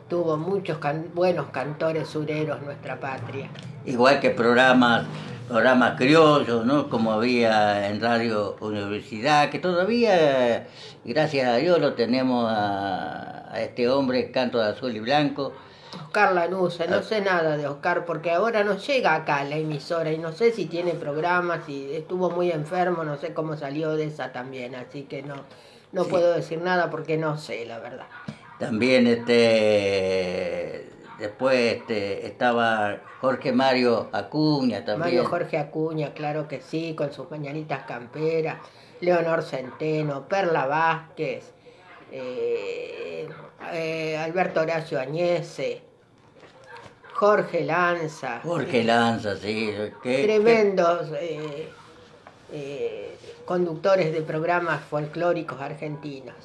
tuvo muchos can- buenos cantores sureros nuestra patria. Igual que programas, programas criollos, ¿no? Como había en Radio Universidad, que todavía, gracias a Dios, lo tenemos a, a este hombre, Canto de Azul y Blanco. Oscar Lanusse, Ah. no sé nada de Oscar porque ahora no llega acá la emisora y no sé si tiene programas y estuvo muy enfermo, no sé cómo salió de esa también, así que no, no Sí. puedo decir nada porque no sé, la verdad. También este después este, estaba Jorge Mario Acuña también. Mario Jorge Acuña, claro que sí, con sus mañanitas camperas, Leonor Centeno, Perla Vázquez, eh, eh, Alberto Horacio Añese, Jorge Lanza. Jorge Lanza, sí. tremendos eh, eh, conductores de programas folclóricos argentinos.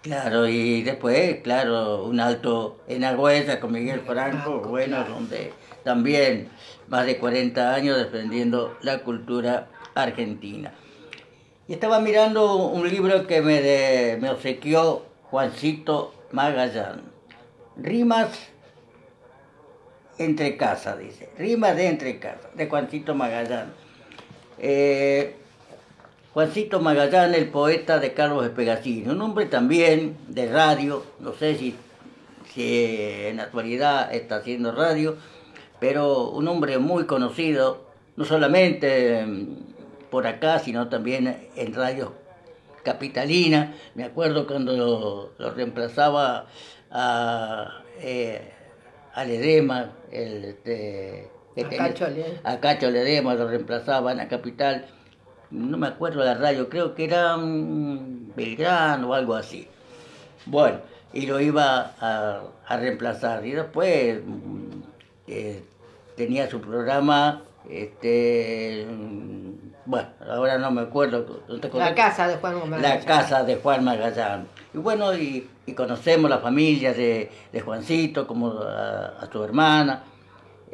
Claro, y después, claro, un alto en Argüeza con Miguel Franco, bueno, donde también más de 40 años defendiendo la cultura argentina. Y estaba mirando un libro que me, de- me obsequió Juancito Magallán. Rimas entre casas, dice. Rimas de entre casas, de Juancito Magallán. Eh, Juancito Magallán, el poeta de Carlos Espegacini, un hombre también de radio, no sé si, en la actualidad está haciendo radio, pero un hombre muy conocido, no solamente mm, por acá, sino también en radio capitalina. Me acuerdo cuando lo, reemplazaba a, eh, el, este, que A Cacho Ledema. a Cacho Ledema lo reemplazaba en la capital, no me acuerdo la radio, creo que era mm, Belgrano o algo así. Bueno, y lo iba a, a reemplazar. Y después mm, eh, tenía su programa, este, mm, bueno, ahora no me acuerdo. ¿no te La casa de Juan Gómez. La casa de Juan Magallán. Y bueno, y, y conocemos la familia de, de Juancito, como a, a su hermana,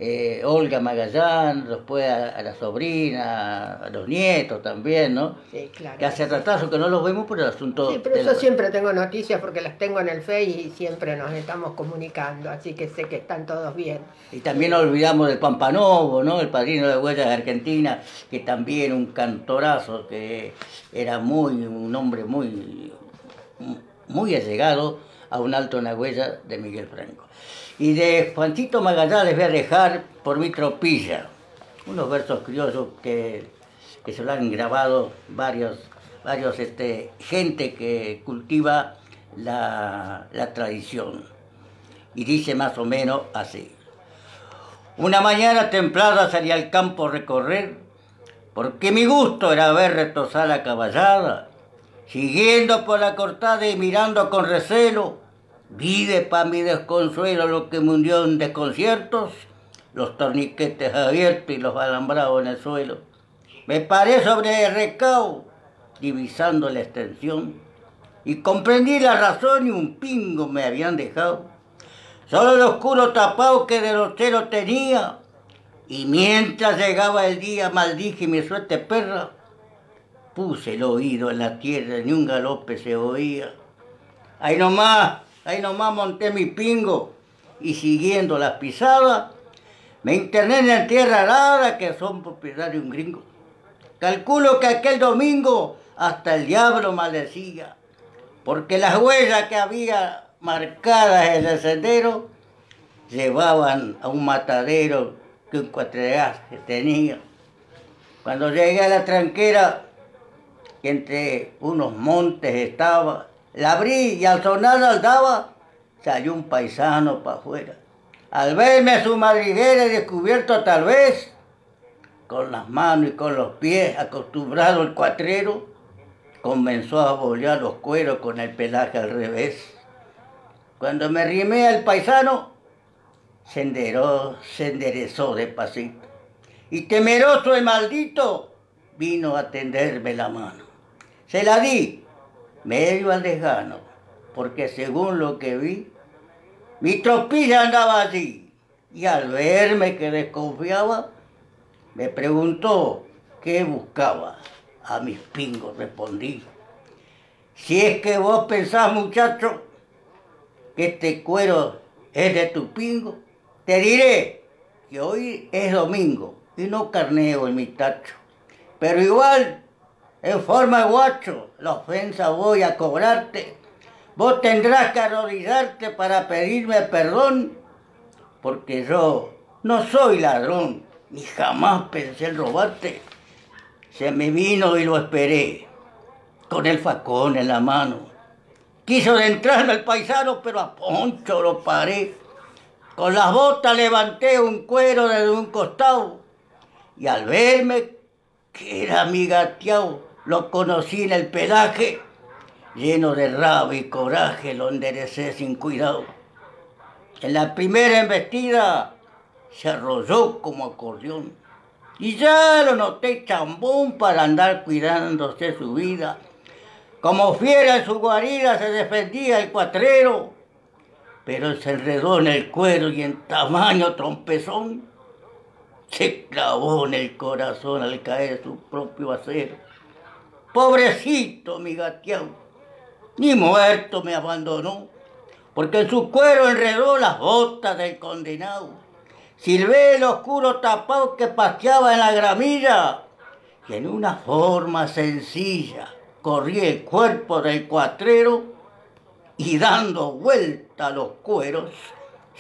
eh, Olga Magallán, después a, a la sobrina, a los nietos también, ¿no? Sí, claro. Que hace ratazo que no los vemos por el asunto Sí, pero yo la- siempre tengo noticias porque las tengo en el Face y siempre nos estamos comunicando, así que sé que están todos bien. Y también no olvidamos del Pampanovo, ¿no? El padrino de Huellas de Argentina, que también un cantorazo, que era muy, un hombre muy, muy allegado a un alto en la huella de Miguel Franco. Y de Juancito Magallán les voy a dejar por mi tropilla, unos versos criollos que, se lo han grabado varios, varios este, gente que cultiva la, la tradición. Y dice más o menos así. Una mañana templada salí al campo a recorrer, porque mi gusto era ver retosar la caballada. Siguiendo por la cortada y mirando con recelo, vi de pa' mi desconsuelo lo que me hundió en desconciertos, los torniquetes abiertos y los alambrados en el suelo. Me paré sobre el recao, divisando la extensión, y comprendí la razón y un pingo me habían dejado. Solo el oscuro tapado que de los ceros tenía. Y mientras llegaba el día, maldije mi suerte perra. Puse el oído en la tierra, ni un galope se oía. Ahí nomás, ahí nomás monté mi pingo. Y siguiendo las pisadas, me interné en la tierra arada que son propiedad de un gringo. Calculo que aquel domingo hasta el diablo maldecía porque las huellas que había marcadas en el sendero llevaban a un matadero que un cuatreaje tenía. Cuando llegué a la tranquera, que entre unos montes estaba, la abrí y al sonar al daba, salió un paisano para afuera. Al verme a su madriguera descubierto tal vez, con las manos y con los pies, acostumbrado el cuatrero, comenzó a bolear los cueros con el pelaje al revés. Cuando me rimé al paisano, se, enderó- se enderezó despacito y temeroso el maldito vino a tenderme la mano. Se la di, medio al lejano, porque según lo que vi, mi tropilla andaba allí y al verme que desconfiaba, me preguntó qué buscaba. A mis pingos respondí, si es que vos pensás muchacho que este cuero es de tu pingo, te diré que hoy es domingo y no carneo en mi tacho. Pero igual, en forma de guacho, la ofensa voy a cobrarte. Vos tendrás que arrodillarte para pedirme perdón, porque yo no soy ladrón, ni jamás pensé en robarte. Se me vino y lo esperé, con el facón en la mano. Quiso entrar al paisano, pero a Poncho lo paré. Con las botas levanté un cuero desde un costado y al verme que era mi gateado, lo conocí en el pelaje, lleno de rabia y coraje, lo enderecé sin cuidado. En la primera embestida se arrolló como acordeón y ya lo noté chambón para andar cuidándose su vida. Como fiera en su guarida se defendía el cuatrero, pero se enredó en el cuero y en tamaño trompezón se clavó en el corazón al caer su propio acero. Pobrecito mi gateado, ni muerto me abandonó, porque en su cuero enredó las botas del condenado. Silvé el oscuro tapado que paseaba en la gramilla y en una forma sencilla corrí el cuerpo del cuatrero y dando vuelta a los cueros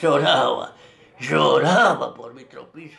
lloraba, lloraba por mi tropilla.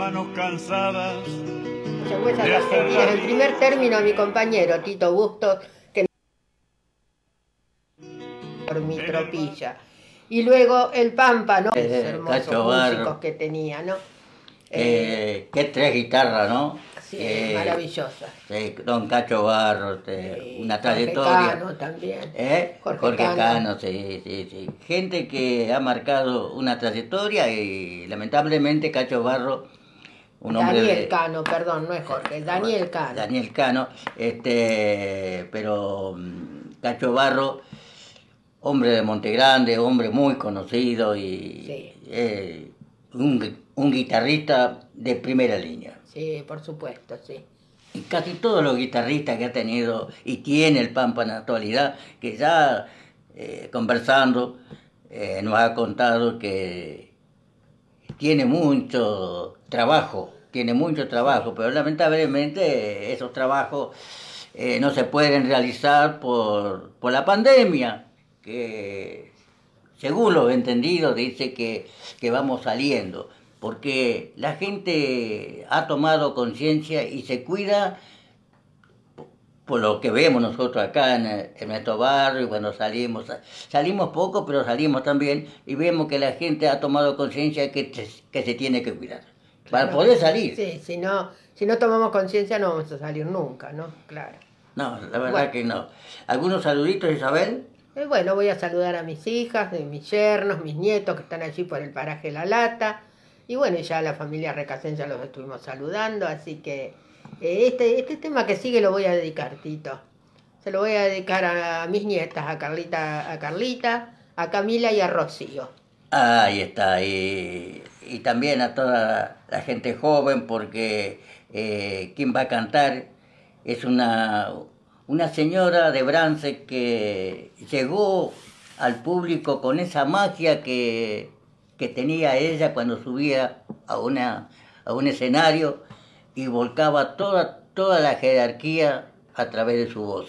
Manos cansadas. De hacer Argentinas. la El primer término a mi compañero Tito Bustos, que por mi tropilla. Y luego el Pampa, ¿no? Eh, Los hermosos músicos que tenía, ¿no? Eh, qué tres guitarras, ¿no? Sí, Eh, maravillosa. sí, don Cacho Barro, este, una Jorge trayectoria. Cano también. ¿Eh? Jorge Jorge, Cano. Cano, sí, sí, sí. Gente que ha marcado una trayectoria y lamentablemente Cacho Barro, un Daniel de- Cano, perdón, no es Jorge, Daniel Cano. Daniel Cano, este, pero mm, Cacho Barro, hombre de Montegrande, hombre muy conocido y eh, un, un guitarrista de primera línea. Sí, por supuesto, sí. Y casi todos los guitarristas que ha tenido y tiene el Pampa en la actualidad, que ya eh, conversando eh, nos ha contado que tiene mucho trabajo, tiene mucho trabajo, pero lamentablemente esos trabajos eh, no se pueden realizar por, por la pandemia, que según lo entendido dice que, que vamos saliendo, porque la gente ha tomado conciencia y se cuida por lo que vemos nosotros acá en, en nuestro barrio, cuando salimos, salimos poco, pero salimos también y vemos que la gente ha tomado conciencia que, que se tiene que cuidar para Claro. poder salir. Sí, si no, si no tomamos conciencia no vamos a salir nunca, ¿no? Claro. No, la verdad Bueno. que no. ¿Algunos saluditos, Isabel? Eh, bueno, voy a saludar a mis hijas, de mis yernos, mis nietos que están allí por el paraje La Lata. Y bueno, ya la familia Recasense los estuvimos saludando, así que eh, este, este tema que sigue lo voy a dedicar, Tito. Se lo voy a dedicar a, mis nietas, a Carlita, a Carlita, a Camila y a Rocío. Ahí está, y, y también a toda la gente joven, porque eh, quien va a cantar es una, una señora de Brance que llegó al público con esa magia que, que tenía ella cuando subía a, una, a un escenario y volcaba toda, toda la jerarquía a través de su voz.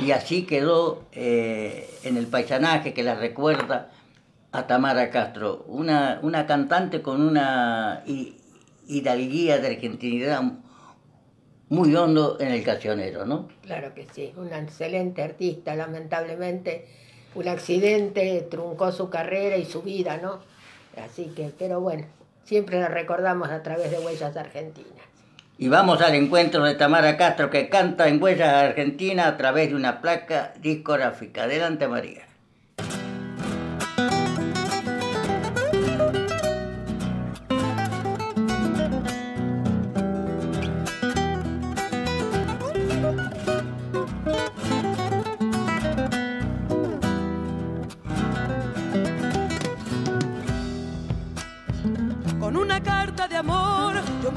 Y así quedó eh, en el paisanaje que la recuerda a Tamara Castro, una, una cantante con una hi- hidalguía de argentinidad muy hondo en el cancionero, ¿no? Claro que sí, una excelente artista, lamentablemente un accidente truncó su carrera y su vida, ¿no? Así que, pero bueno, siempre la recordamos a través de Huellas Argentinas. Y vamos al encuentro de Tamara Castro que canta en Huellas Argentina a través de una placa discográfica. Adelante María.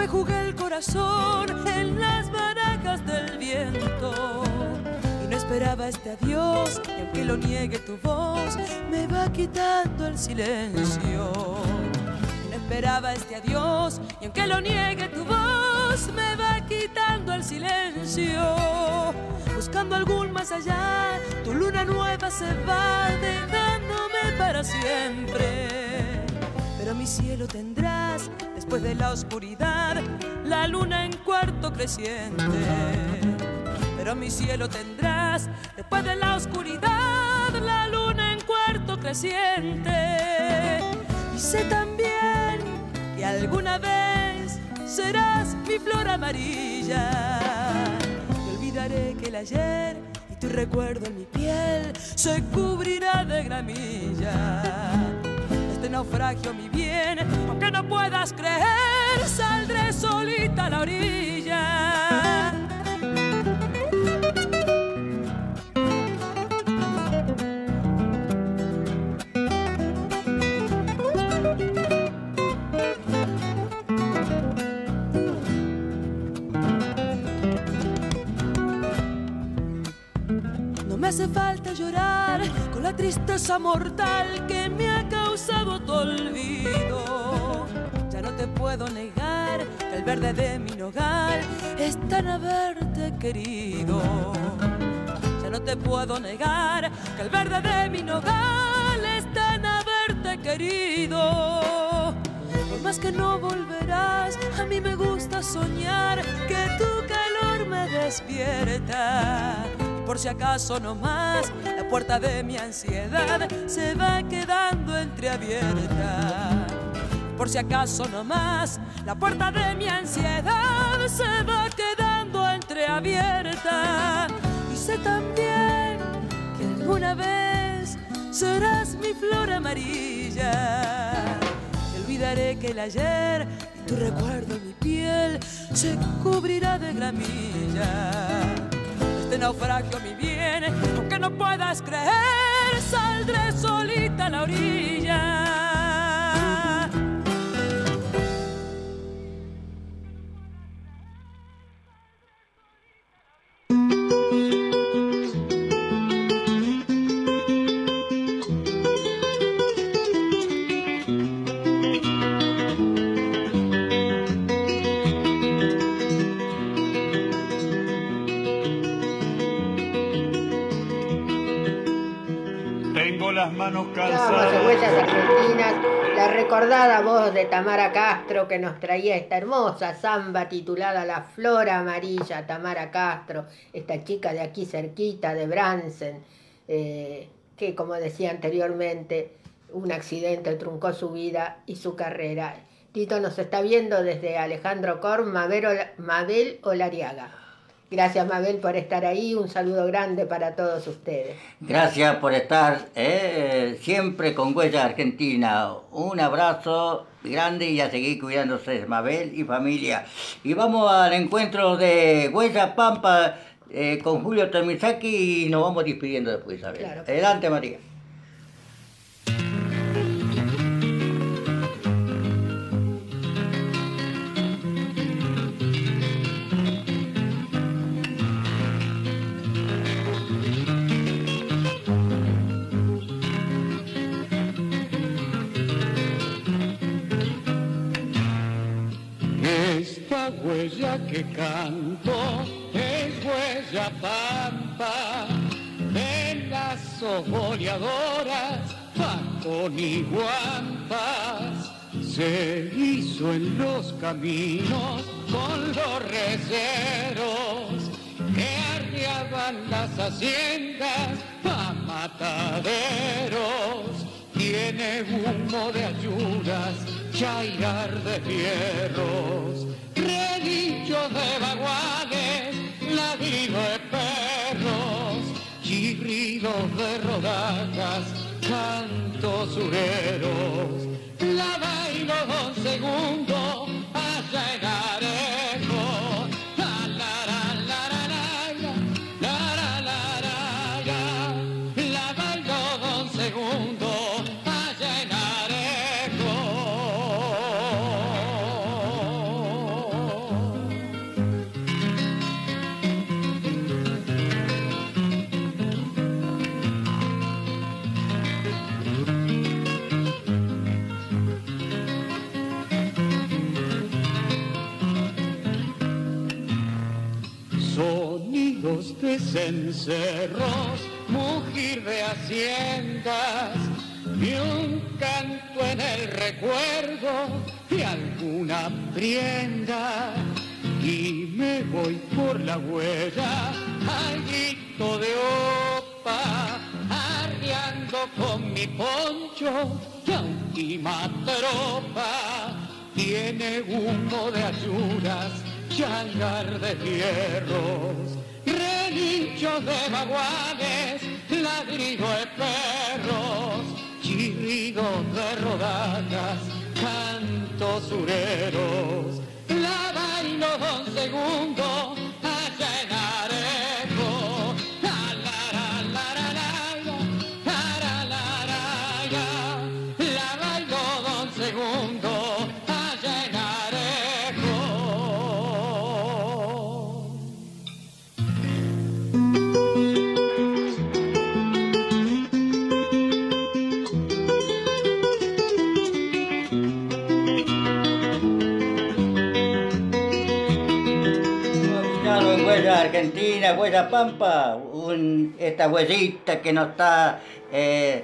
Jugué el corazón en las barajas del viento. Y no esperaba este adiós, y aunque lo niegue tu voz, me va quitando el silencio. No esperaba este adiós, y aunque lo niegue tu voz, me va quitando el silencio. Buscando algún más allá, tu luna nueva se va dejándome para siempre. Pero mi cielo después de la oscuridad, la luna en cuarto creciente. Pero mi cielo tendrás, después de la oscuridad, la luna en cuarto creciente. Y sé también que alguna vez serás mi flor amarilla. Y olvidaré que el ayer y tu recuerdo en mi piel se cubrirá de gramilla este naufragio, mi bien, no puedas creer, saldré solita a la orilla. No me hace falta llorar con la tristeza mortal que me ha causado tu olvido. No puedo negar que el verde de mi nogal es tan haberte querido. Ya no te puedo negar que el verde de mi nogal es tan haberte querido. Por más que no volverás, a mí me gusta soñar que tu calor me despierta por si acaso no más la puerta de mi ansiedad se va quedando entreabierta. Por si acaso no más la puerta de mi ansiedad se va quedando entreabierta. Y sé también que alguna vez serás mi flor amarilla. Y olvidaré que el ayer y tu recuerdo en mi piel se cubrirá de gramilla este naufragio mi bien, aunque no puedas creer, saldré solita a la orilla. Tamara Castro que nos traía esta hermosa samba titulada La Flora Amarilla, Tamara Castro, esta chica de aquí cerquita, de Bransen, eh, que como decía anteriormente, un accidente truncó su vida y su carrera. Tito nos está viendo desde Alejandro Corm, Mabel Olariaga. Gracias Mabel por estar ahí, un saludo grande para todos ustedes. Gracias por estar eh, siempre con Huella Argentina. Un abrazo grande y a seguir cuidándose Mabel y familia. Y vamos al encuentro de Huella Pampa eh, con Julio Termisaki y nos vamos despidiendo después, Isabel. Adelante María. Huella que canto es huella pampa de las ojoleadoras, Paco y guampas. Se hizo en los caminos con los receros que arriaban las haciendas a mataderos. Tiene humo de ayudas, chairar de fierros relincho de baguales, ladrido de perros, chirridos de rodajas, cantos sureros, la bailo dos segundo allá en cencerros, mujer de haciendas, y un canto en el recuerdo de alguna prenda. Y me voy por la huella al grito de opa, arriando con mi poncho la última tropa. Tiene humo de ayudas, changar de hierros relincho de baguales, ladrido de perros, chirrido de rodajas, cantos sureros, la bailo un segundo Huella Pampa, esta huellita que nos está eh,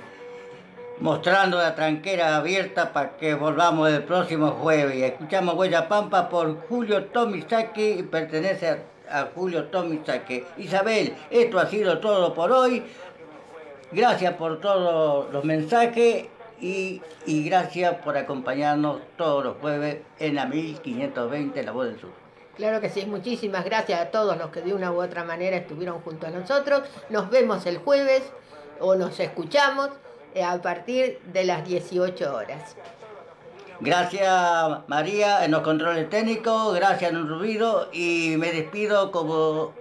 mostrando la tranquera abierta para que volvamos el próximo jueves. Escuchamos Huella Pampa por Julio Tomisaki y pertenece a, a Julio Tomisaki. Isabel, esto ha sido todo por hoy. Gracias por todos los mensajes y, gracias por acompañarnos todos los jueves en la 1520 La Voz del Sur. Claro que sí, muchísimas gracias a todos los que de una u otra manera estuvieron junto a nosotros. Nos vemos el jueves o nos escuchamos eh, a partir de las 18 horas. Gracias María en los controles técnicos, gracias ruido y me despido como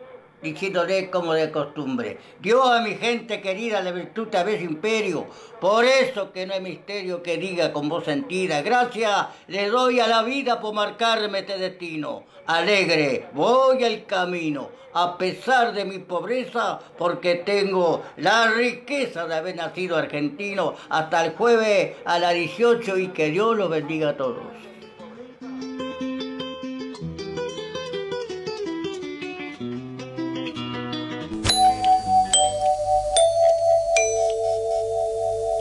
diciéndole como de costumbre. Dios a mi gente querida, la virtud a vez imperio. Por eso que no hay misterio que diga con voz sentida. Gracias le doy a la vida por marcarme este destino. Alegre, voy al camino, a pesar de mi pobreza, porque tengo la riqueza de haber nacido argentino. Hasta el jueves a las 18 y que Dios los bendiga a todos.